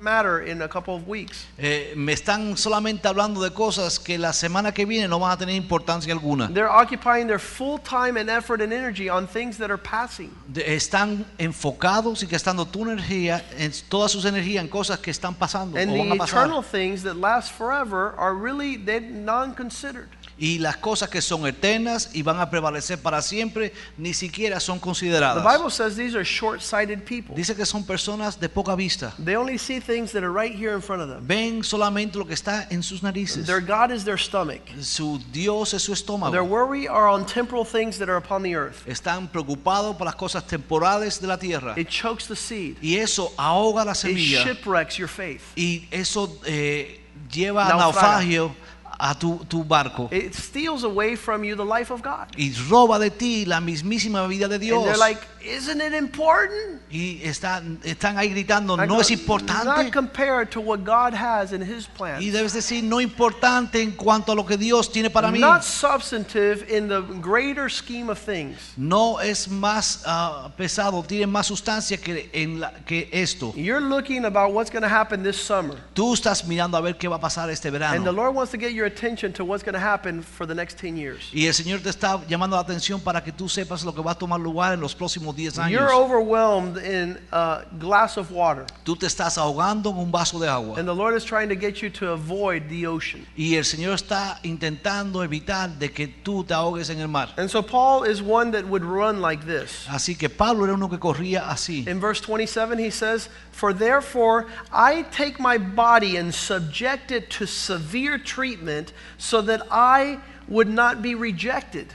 matter in a couple of weeks. eh, me están solamente hablando de cosas que la semana que viene no van a tener importancia alguna. They're occupying their full time and effort and energy on things that are passing. De- están enfocados y gastando tu energía, en toda sus energías en cosas que están pasando And o the van a pasar. eternal things that last forever are really they're non-considered. Y las cosas que son eternas y van a prevalecer para siempre, ni siquiera son The consideradas. Bible says these are short-sighted people. Dice que son personas de poca vista. They only see things that are right here in front of them. Ven solamente lo que está en sus narices. Their God is their stomach. Su Dios es su Their estómago. worry are on temporal things that are upon the earth. Están preocupados por las cosas temporales de la tierra. It chokes the seed. Y eso ahoga la It semilla. shipwrecks your faith. Y eso eh, lleva a naufragio a tu, tu barco. It steals away from you the life of God. Y roba de ti la mismísima vida de And Dios. they're like, isn't it important? y están, están ahí gritando, no go, es importante. Not compared to what God has in His plan. Y debes decir, no importante en cuanto a lo que Dios tiene para mí. Not substantive in the greater scheme of things. No es más ah, pesado, tiene más sustancia que, en la- que esto. You're looking about what's going to happen this summer. Tú estás mirando a ver qué va a pasar este And the verano. Lord wants to get your attention to what's going to happen for the next 10 years. Y el Señor te está llamando la atención para que tú sepas lo que va a tomar lugar en los próximos 10 años. You're overwhelmed in a glass of water. Tú te estás ahogando en un vaso de agua. And the Lord is trying to get you to avoid the ocean. Y el Señor está intentando evitar de que tú te ahogues en el mar. And so Paul is one that would run like this. Así que Pablo era uno que corría así. In verse 27, he says, For therefore I take my body and subject it to severe treatment, so that I would not be rejected.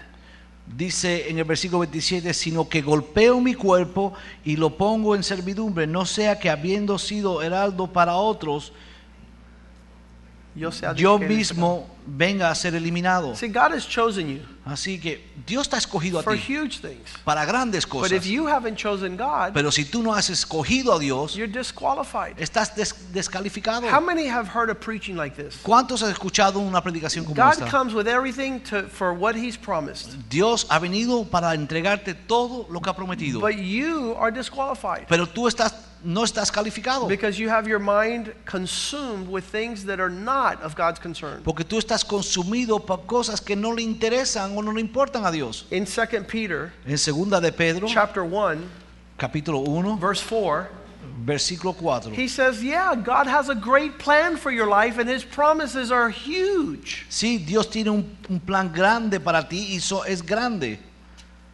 Dice en el versículo 27, sino que golpeo mi cuerpo y lo pongo en servidumbre, no sea que habiendo sido heraldo para otros, Yo, sea yo que- mismo venga a ser eliminado. See, God has chosen you Así que Dios te ha escogido a for ti huge things. para grandes But if cosas. you haven't chosen God, Pero si tú no has escogido a Dios, you're disqualified. estás des- descalificado. How many have heard of preaching like this? ¿Cuántos han escuchado una predicación como God esta? comes with everything to, for what He's promised, Dios ha venido para entregarte todo lo que ha prometido. but you are disqualified Pero tú estás, no estás calificado. because you have your mind consumed with things that are not of God's concern. Porque tú estás consumido por cosas que no le interesan o no le importan a Dios. In 2 Peter En segunda de Pedro, chapter 1, capítulo 1, verse 4, versículo 4. he says, Yeah, God has a great plan for your life, and His promises are huge. Sí, Dios tiene un, un plan grande para ti y eso es grande.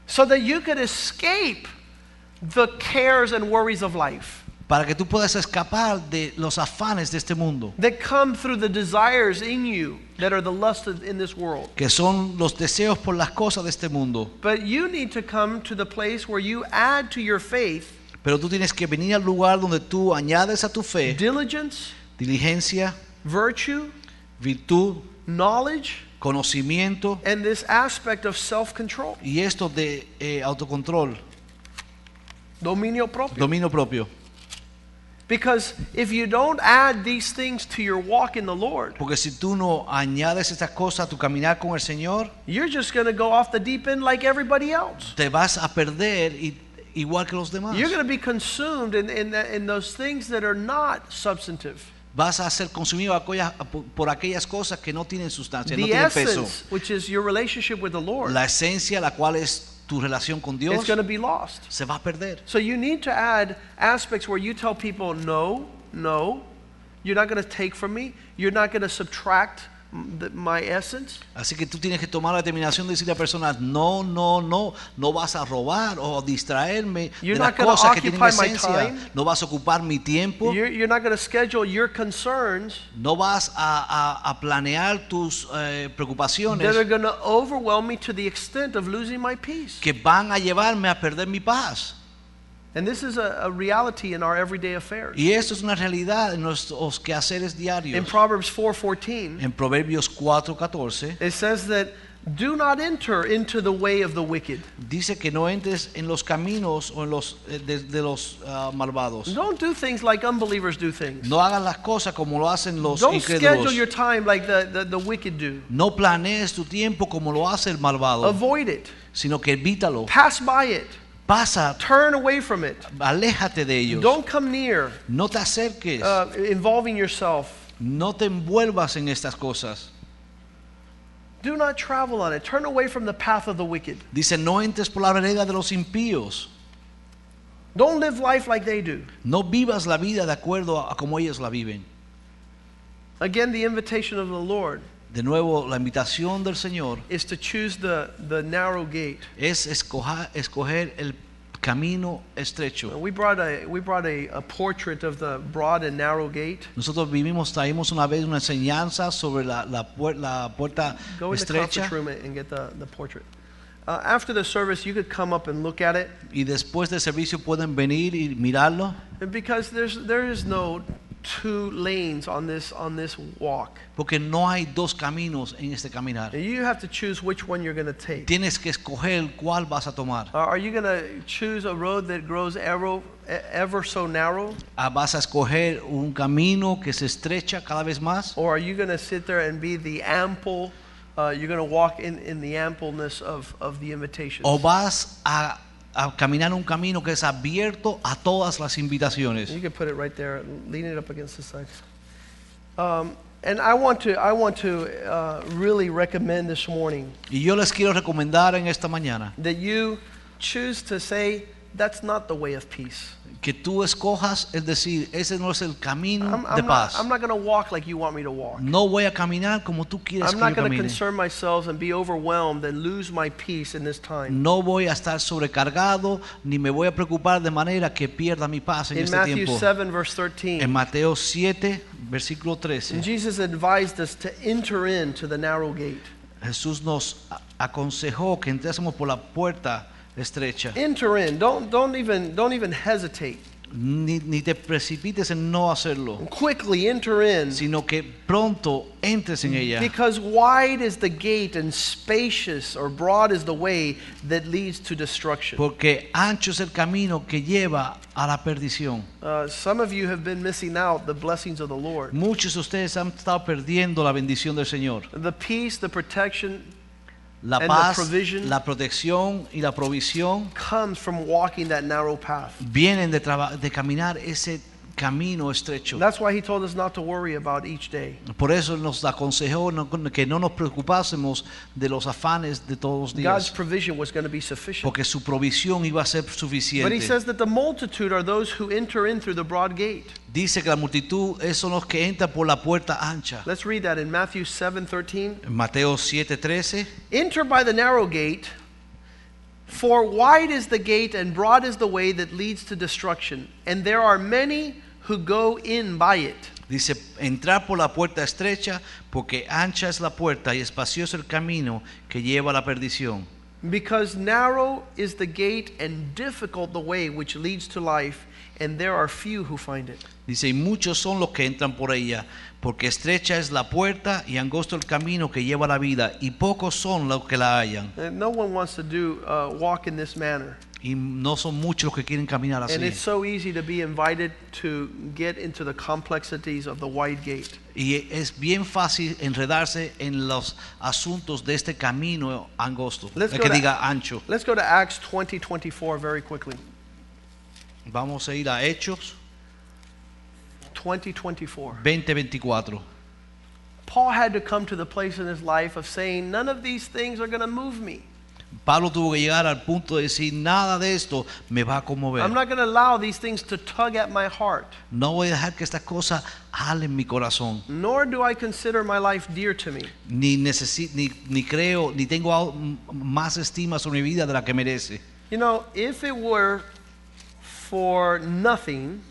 so that you could escape the cares and worries of life Para que tú puedas escapar de los afanes de este mundo. that come through the desires in you that are the lust of- in this world. Que son los deseos por las cosas de este mundo. But you need to come to the place where you add to your faith Pero tú tienes que venir al lugar donde tú añades a tu fe diligence, diligencia, virtue, virtud, knowledge, conocimiento and this aspect of self control, y esto de eh, autocontrol, dominio propio. dominio propio. Because if you don't add these things to your walk in the Lord, Porque si tú no añades estas cosas a tu caminar con el Señor, you're just going to go off the deep end like everybody else. te vas a perder y- igual que los demás. You're going to be consumed in, in, in those things that are not substantive. Vas a ser consumido por, aquellas cosas que no tienen sustancia, no The tienen peso. essence, which is your relationship with the Lord, La esencia, la cual es tu relación con Dios, going to be lost. se va a perder. So you need to add aspects where you tell people, no, no, you're not going to take from me, you're not going to subtract my essence. Así que tú tienes que tomar la determinación de decirle a personas, no, no, no, no vas a robar o distraerme You're de las cosas que tienen esencia. No vas a ocupar mi tiempo. You're, you're not going to schedule your concerns No vas a, a- a planear tus eh, preocupaciones that are going to overwhelm me to the extent of losing my peace. que van a llevarme a perder mi paz. And this is a, a reality in our everyday affairs. Y esto es una realidad en nuestros quehaceres diarios. In. Proverbs 4:14, En Proverbios 4:14 it says that do not enter into the way of the wicked. dice que no entres en los caminos o en los eh, de, de los ah, malvados. Don't do things like unbelievers do things. No hagas las cosas como lo hacen los Don't schedule your time like the, the, the wicked do. No planees tu tiempo como lo hace el malvado, Avoid it. sino que evítalo. Pass by it. Pasa, Turn away from it. aléjate de ellos. Don't come near No te acerques. uh, involving yourself. No te envuelvas en estas cosas. Do not travel on it. Turn away from the path of the wicked. Dice, no entres por la vereda de los impíos. Don't live life like they do. No vivas la vida de acuerdo a, a como ellos la viven. Again, the invitation of the Lord De nuevo, la invitación del Señor is to choose the, the narrow gate. es escoja- escoger el camino estrecho. We brought a we brought a, a portrait of the broad and narrow gate. Nosotros vivimos, traímos una vez una enseñanza sobre la, la, puer- la puerta Go in the conference estrecha room and get the, the portrait. Uh, after the service, you could come up and look at it y después del servicio pueden venir y mirarlo because there's there is no two lanes on this on this walk. porque no hay dos caminos en este caminar. You have to choose which one you're going to take. Tienes que escoger cuál vas a tomar. Uh, are you going to choose a road that grows ever, ever so narrow? Ah, ¿Vas a escoger un camino que se estrecha cada vez más? Or are you going to sit there and be the ample, uh, you're going to walk in, in the ampleness of, of the invitation. ¿O vas a, a caminar un camino que es abierto a todas las invitaciones? You can put it right there, lean it up against the side. Um, and I want to, I want to uh, really recommend this morning Y yo les quiero recomendar en esta mañana that you choose to say, that's not the way of peace. Que tú escojas, es decir, ese no es el camino I'm, de paz. not, I'm not going to walk like you want me to walk. No voy a caminar como tú quieres I'm que not yo going to camine. concern myself and be overwhelmed and lose my peace in this time. No voy a estar sobrecargado ni me voy a preocupar de manera que pierda mi paz en In este Matthew tiempo. 7, verse 13, En Mateo 7, versículo and 13, Jesus advised us to enter into the narrow gate. Jesús nos aconsejó que entrásemos por la puerta estrecha. Enter in. Don't, don't, even, don't even hesitate. Ni, ni te precipites en no hacerlo, Quickly enter in. sino que pronto entres en ella. Because wide is the gate and spacious or broad is the way that leads to destruction. Porque ancho es el camino que lleva a la perdición. Uh, some of you have been missing out the blessings of the Lord. Muchos de ustedes han estado perdiendo la bendición del Señor. The peace, the protection La paz, la protección y la provisión comes from walking that narrow path. vienen de caminar ese camino estrecho. That's why he told us not to worry about each day. Por eso nos aconsejó que no nos preocupásemos de los afanes de todos los God's provision was going to be sufficient. porque su provisión iba a ser suficiente. But he says that the multitude are those who enter in through the broad gate. Dice que la multitud son los que entran por la puerta ancha. Let's read that in Matthew 7:13. Mateo 7:13 Enter by the narrow gate, for wide is the gate and broad is the way that leads to destruction, and there are many who go in by it. dice, entrar por la puerta estrecha, porque ancha es la puerta y espacioso el camino que lleva a la perdición. Because narrow is the gate and difficult the way which leads to life, and there are few who find it. Dice, y muchos son los que entran por ella, porque estrecha es la puerta y angosto el camino que lleva a la vida, y pocos son los que la hallan. And no one wants to do uh, walk in this manner. Y no son muchos los que quieren caminar And it's so easy to be invited to get into the complexities of the wide gate. Y es bien fácil enredarse en los asuntos de este camino angosto, Let's el go to- ancho. Let's go to Acts 20 24 very quickly. Vamos a ir a Hechos 20 24. 20:24. Paul had to come to the place in his life of saying, None of these things are going to move me. Pablo tuvo que llegar al punto de decir, nada de esto me va a I'm conmover. not going to allow these things to tug at my heart, No voy a dejar que estas cosas jalen mi corazón. nor do I consider my life dear to me. Ni, necesi- ni, ni creo, ni tengo más estima sobre mi vida de la que merece. You know, if it were for nothing,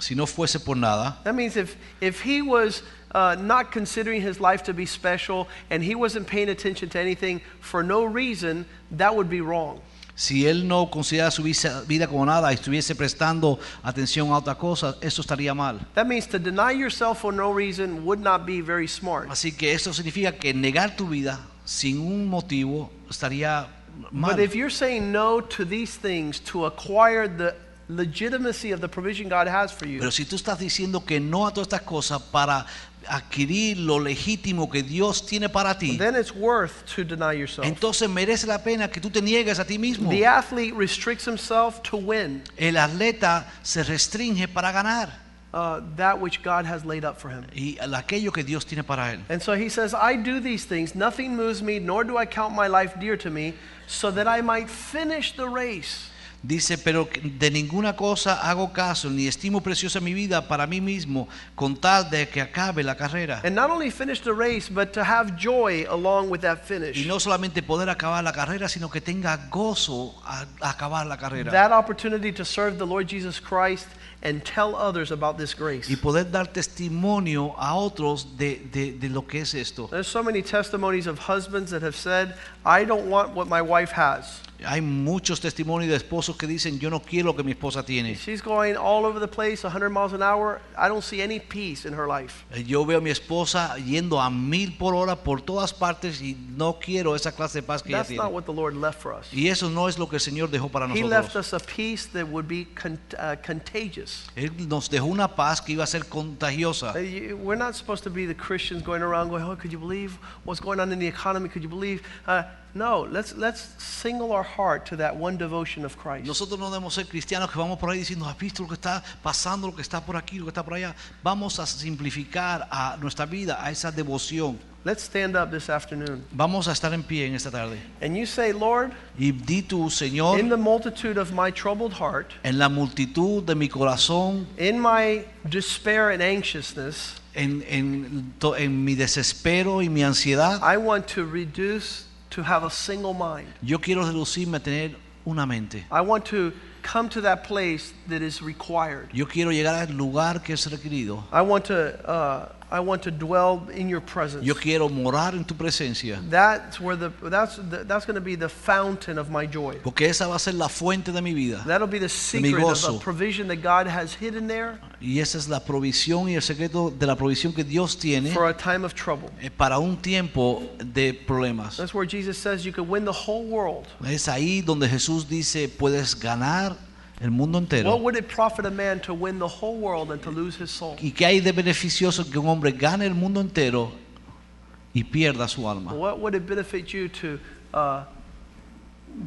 Si no fuese por nada, that means if, if he was uh, not considering his life to be special and he wasn't paying attention to anything for no reason, that would be wrong. si él no considera su visa- vida como nada y estuviese prestando atención a otra cosa, eso estaría mal. That means to deny yourself for no reason would not be very smart. Así que eso significa que negar tu vida sin un motivo estaría mal. But if you're saying no to these things to acquire the legitimacy of the provision God has for you, Pero si tú estás diciendo que no a todas estas cosas para adquirir lo legítimo que Dios tiene para ti, then it's worth to deny yourself. entonces merece la pena que tú te niegues a ti mismo. The athlete restricts himself to win El atleta se restringe para ganar uh, that which God has laid up for him. y aquello que Dios tiene para él. And so he says, I do these things, nothing moves me, nor do I count my life dear to me, so that I might finish the race. Dice, pero de ninguna cosa hago caso, ni estimo preciosa mi vida para mí mismo, con tal de que acabe la carrera. And not only finish the race, but to have joy along with that Y no solamente poder acabar la carrera, sino que tenga gozo a, a acabar la carrera. That opportunity to serve the Lord Jesus Christ and tell others about this grace. y poder dar testimonio a otros de, de- de lo que es esto. There's so many testimonies of husbands that have said, I don't want what my wife has. Hay muchos testimonios de esposos que dicen, yo no quiero lo que mi esposa tiene. She's going all over the place, 100 miles an hour. I don't see any peace in her life. Eh, Yo veo a mi esposa yendo a mil por hora por todas partes y no quiero esa clase de paz que ella That's not tiene. what the Lord left for us. Y eso no es lo que el Señor dejó para He left nosotros. us a peace that would be con- uh, contagious. Él nos dejó una paz que iba a ser contagiosa. We're not supposed to be the Christians going around going, oh, could you believe what's going on in the economy? Could you believe? Uh, no, let's, let's single our heart to that one devotion of Christ. Nosotros no debemos ser cristianos que vamos por ahí diciendo, ¿has visto lo que está pasando, lo que está por aquí, lo que está por allá? Vamos a simplificar a nuestra vida a esa devoción. Let's stand up this afternoon. Vamos a estar en pie en esta tarde. And you say, Lord, Y di tu Señor, in the multitude of my troubled heart, en la multitud de mi corazón, in my despair and anxiousness, en, en, en mi desespero y mi ansiedad, I want to reduce to have a single mind. yo quiero reducirme a tener una mente. I want to come to that place that is required. Yo quiero llegar al lugar que es requerido. I want to uh, I want to dwell in your presence. Yo quiero morar en tu presencia. That's where the that's the, that's going to be the fountain of my joy. Porque esa va a ser la fuente de mi vida. That'll be the secret of the provision that God has hidden there Y esa es la provisión y el secreto de la provisión que Dios tiene for a time of trouble. eh, para un tiempo de problemas. That's where Jesus says you could win the whole world. Es ahí donde Jesús dice, puedes ganar el mundo What entero. would it profit a man to win the whole world and to lose his soul? ¿Y qué hay de beneficioso que un hombre gane el mundo entero y pierda su alma? What would it benefit you to uh,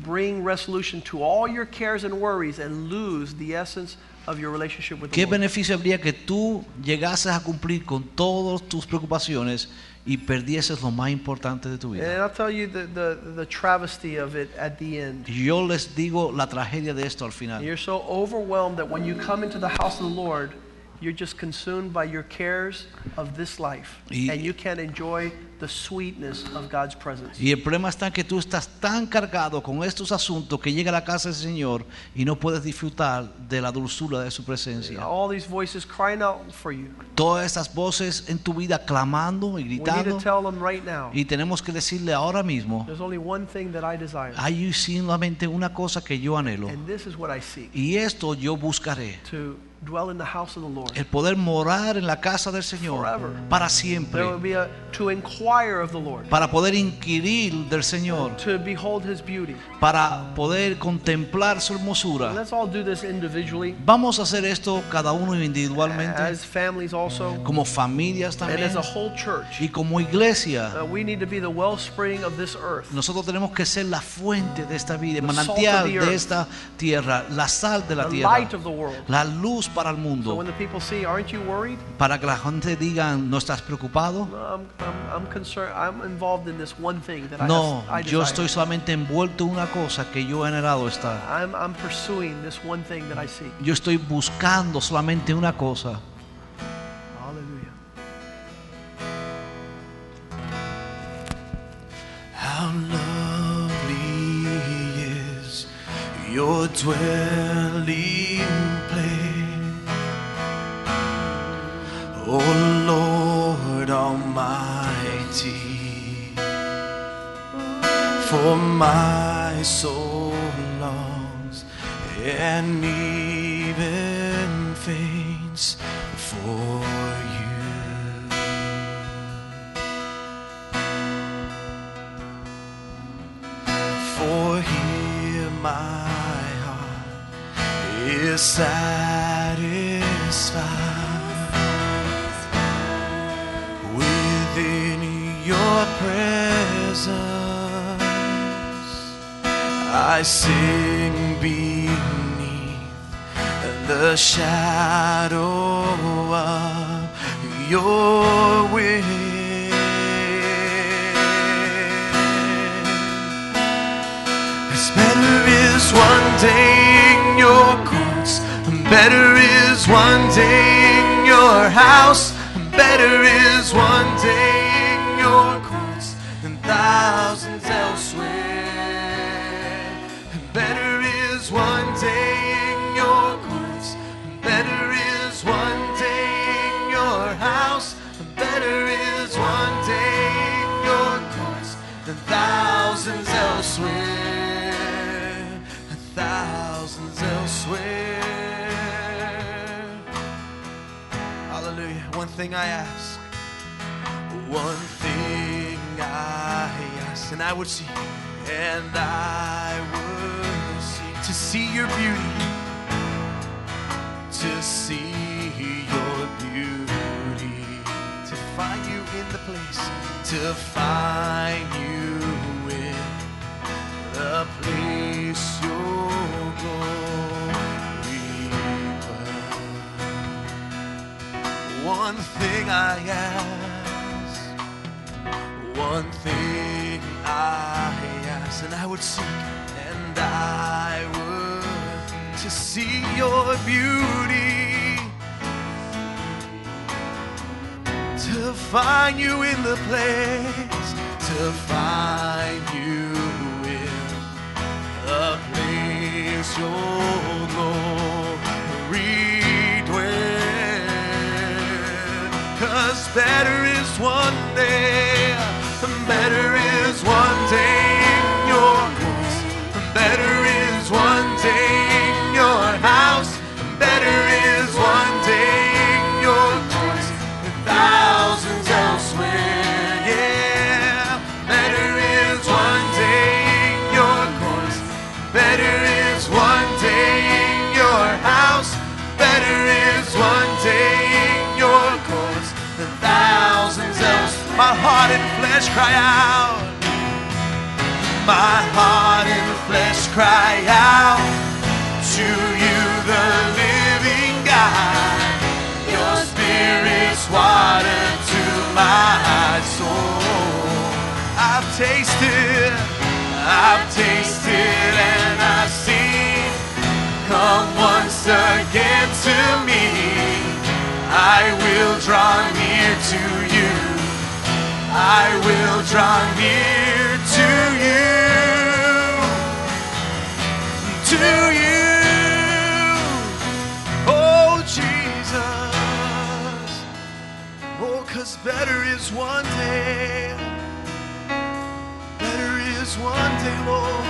bring resolution to all your cares and worries and lose the essence of your relationship with the ¿Qué Lord? beneficio habría que tú llegases a cumplir con todas tus preocupaciones y perdieses lo más importante de tu And vida? I'll tell you the, the, the travesty of it at the end. Yo les digo la tragedia de esto al final. You're so overwhelmed that when you come into the house of the Lord, you're just consumed by your cares of this life. Y- and you can't enjoy the sweetness of God's presence. Y el problema está en que tú estás tan cargado con estos asuntos que llega a la casa del Señor y no puedes disfrutar de la dulzura de su presencia. All these voices crying out for you. Todas estas voces en tu vida clamando y We need gritando to tell them right now. y tenemos que decirle ahora mismo, There's only one thing that I desire. hay solamente una cosa que yo anhelo And this is what I seek y esto yo buscaré. to dwell in the house of the Lord. El poder morar en la casa del Señor Forever. para There siempre. will be a to inquire of the Lord, Para poder inquirir del Señor. to behold his beauty. Para poder contemplar su hermosura. let's all do this individually, Vamos a hacer esto cada uno individualmente. as families also, como familias and también as a whole church. y como iglesia. Uh, we need to be the wellspring of this earth. Nosotros tenemos que ser la fuente de esta vida, el manantial de esta tierra, la sal de la The tierra, light of the world. la luz para el So mundo, when the people see, aren't you worried? para que la gente diga, ¿no estás preocupado? No, I'm, I'm, I'm concerned. I'm involved in this one thing that No, I, have, I yo estoy solamente envuelto en una cosa que yo he anhelado estar. I'm, I'm pursuing this one thing that I seek. Yo estoy buscando solamente una cosa. How lovely is your dwelling O Lord Almighty. For my soul longs and even faints for you. For here my heart is satisfied presence. I sing beneath the shadow of your wing. Better is one day in your courts, better is one day in your house, better is one day thing I ask, one thing I ask, and I would see, and I would see. To see your beauty, to see your beauty, to find you in the place, to find you in the place your glory One thing I ask, one thing I ask, and I would seek, and I would to see your beauty, to find you in the place, to find you in the place your glory better is one day, better flesh cry out. My heart and flesh cry out to you, the living God. Your spirit's water to my soul. I've tasted, I've tasted, and I've seen. Come once again to me. I will draw near to you. I will draw near to you. To you. Oh, Jesus. Oh, cause better is one day. Better is one day, Lord,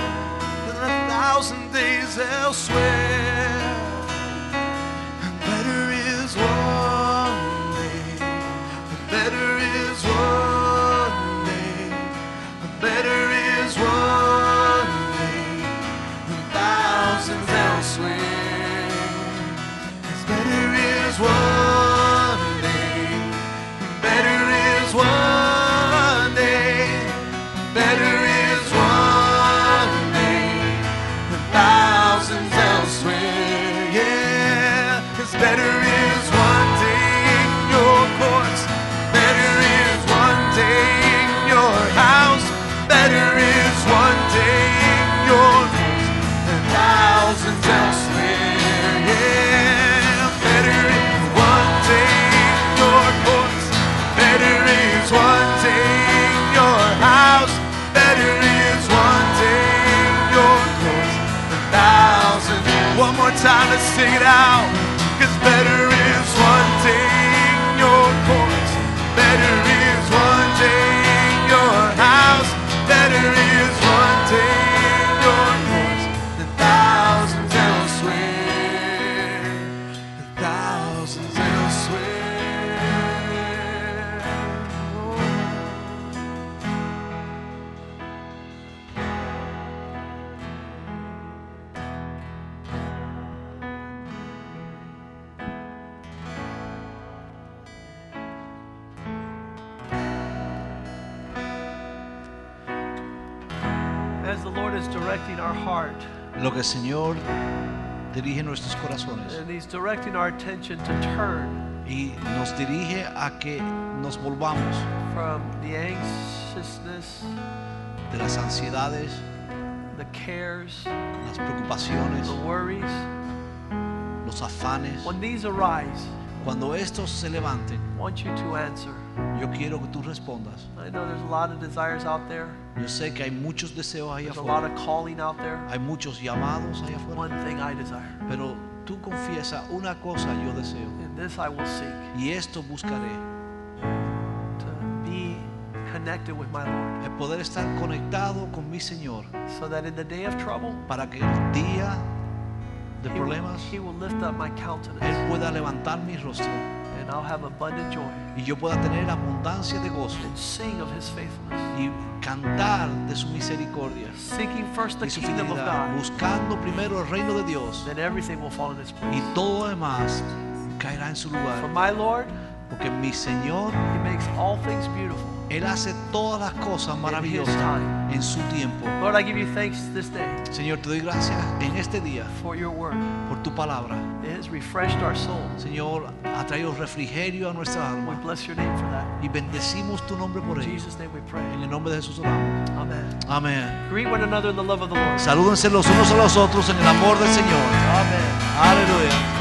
than a thousand days elsewhere. Directing our attention to turn y nos dirige a que nos volvamos from the anxiousness, de las ansiedades, the cares, las preocupaciones, the worries. los afanes. When these arise, Cuando estos se levanten, I want you to answer. yo quiero que tú respondas. I know there's a lot of desires out there. Yo sé que hay muchos deseos ahí There's a lot afuera, of calling out there. hay muchos llamados ahí afuera, One thing I desire, pero tú una cosa yo deseo. And this I will seek, y esto buscaré, to be connected with my Lord, el poder estar conectado con mi Señor. So that in the day of trouble, para que el día de He will, problemas he will lift up my Él countenance, pueda levantar mi rostro and I'll have abundant joy y yo pueda tener abundancia de gozo sing of His faithfulness, y cantar de su misericordia seeking first the y su kingdom of fidelidad, God. buscando primero el reino de Dios Then everything will fall in its place. y todo lo demás caerá en su For lugar. my Lord, Porque mi Señor, He makes all things beautiful. Él hace todas las cosas maravillosas en su tiempo. Lord, I give you thanks this day Señor, te doy gracias en este día for your word. por tu palabra. It has refreshed our souls. Señor, ha traído refrigerio a nuestra We alma bless your name for that. y bendecimos tu nombre por In ello. Jesus' name we pray. En el nombre de Jesús oramos. Amen. Amén. Greet one another in the love of the Lord. Salúdense los unos a los otros en el amor del Señor. Amen. Aleluya.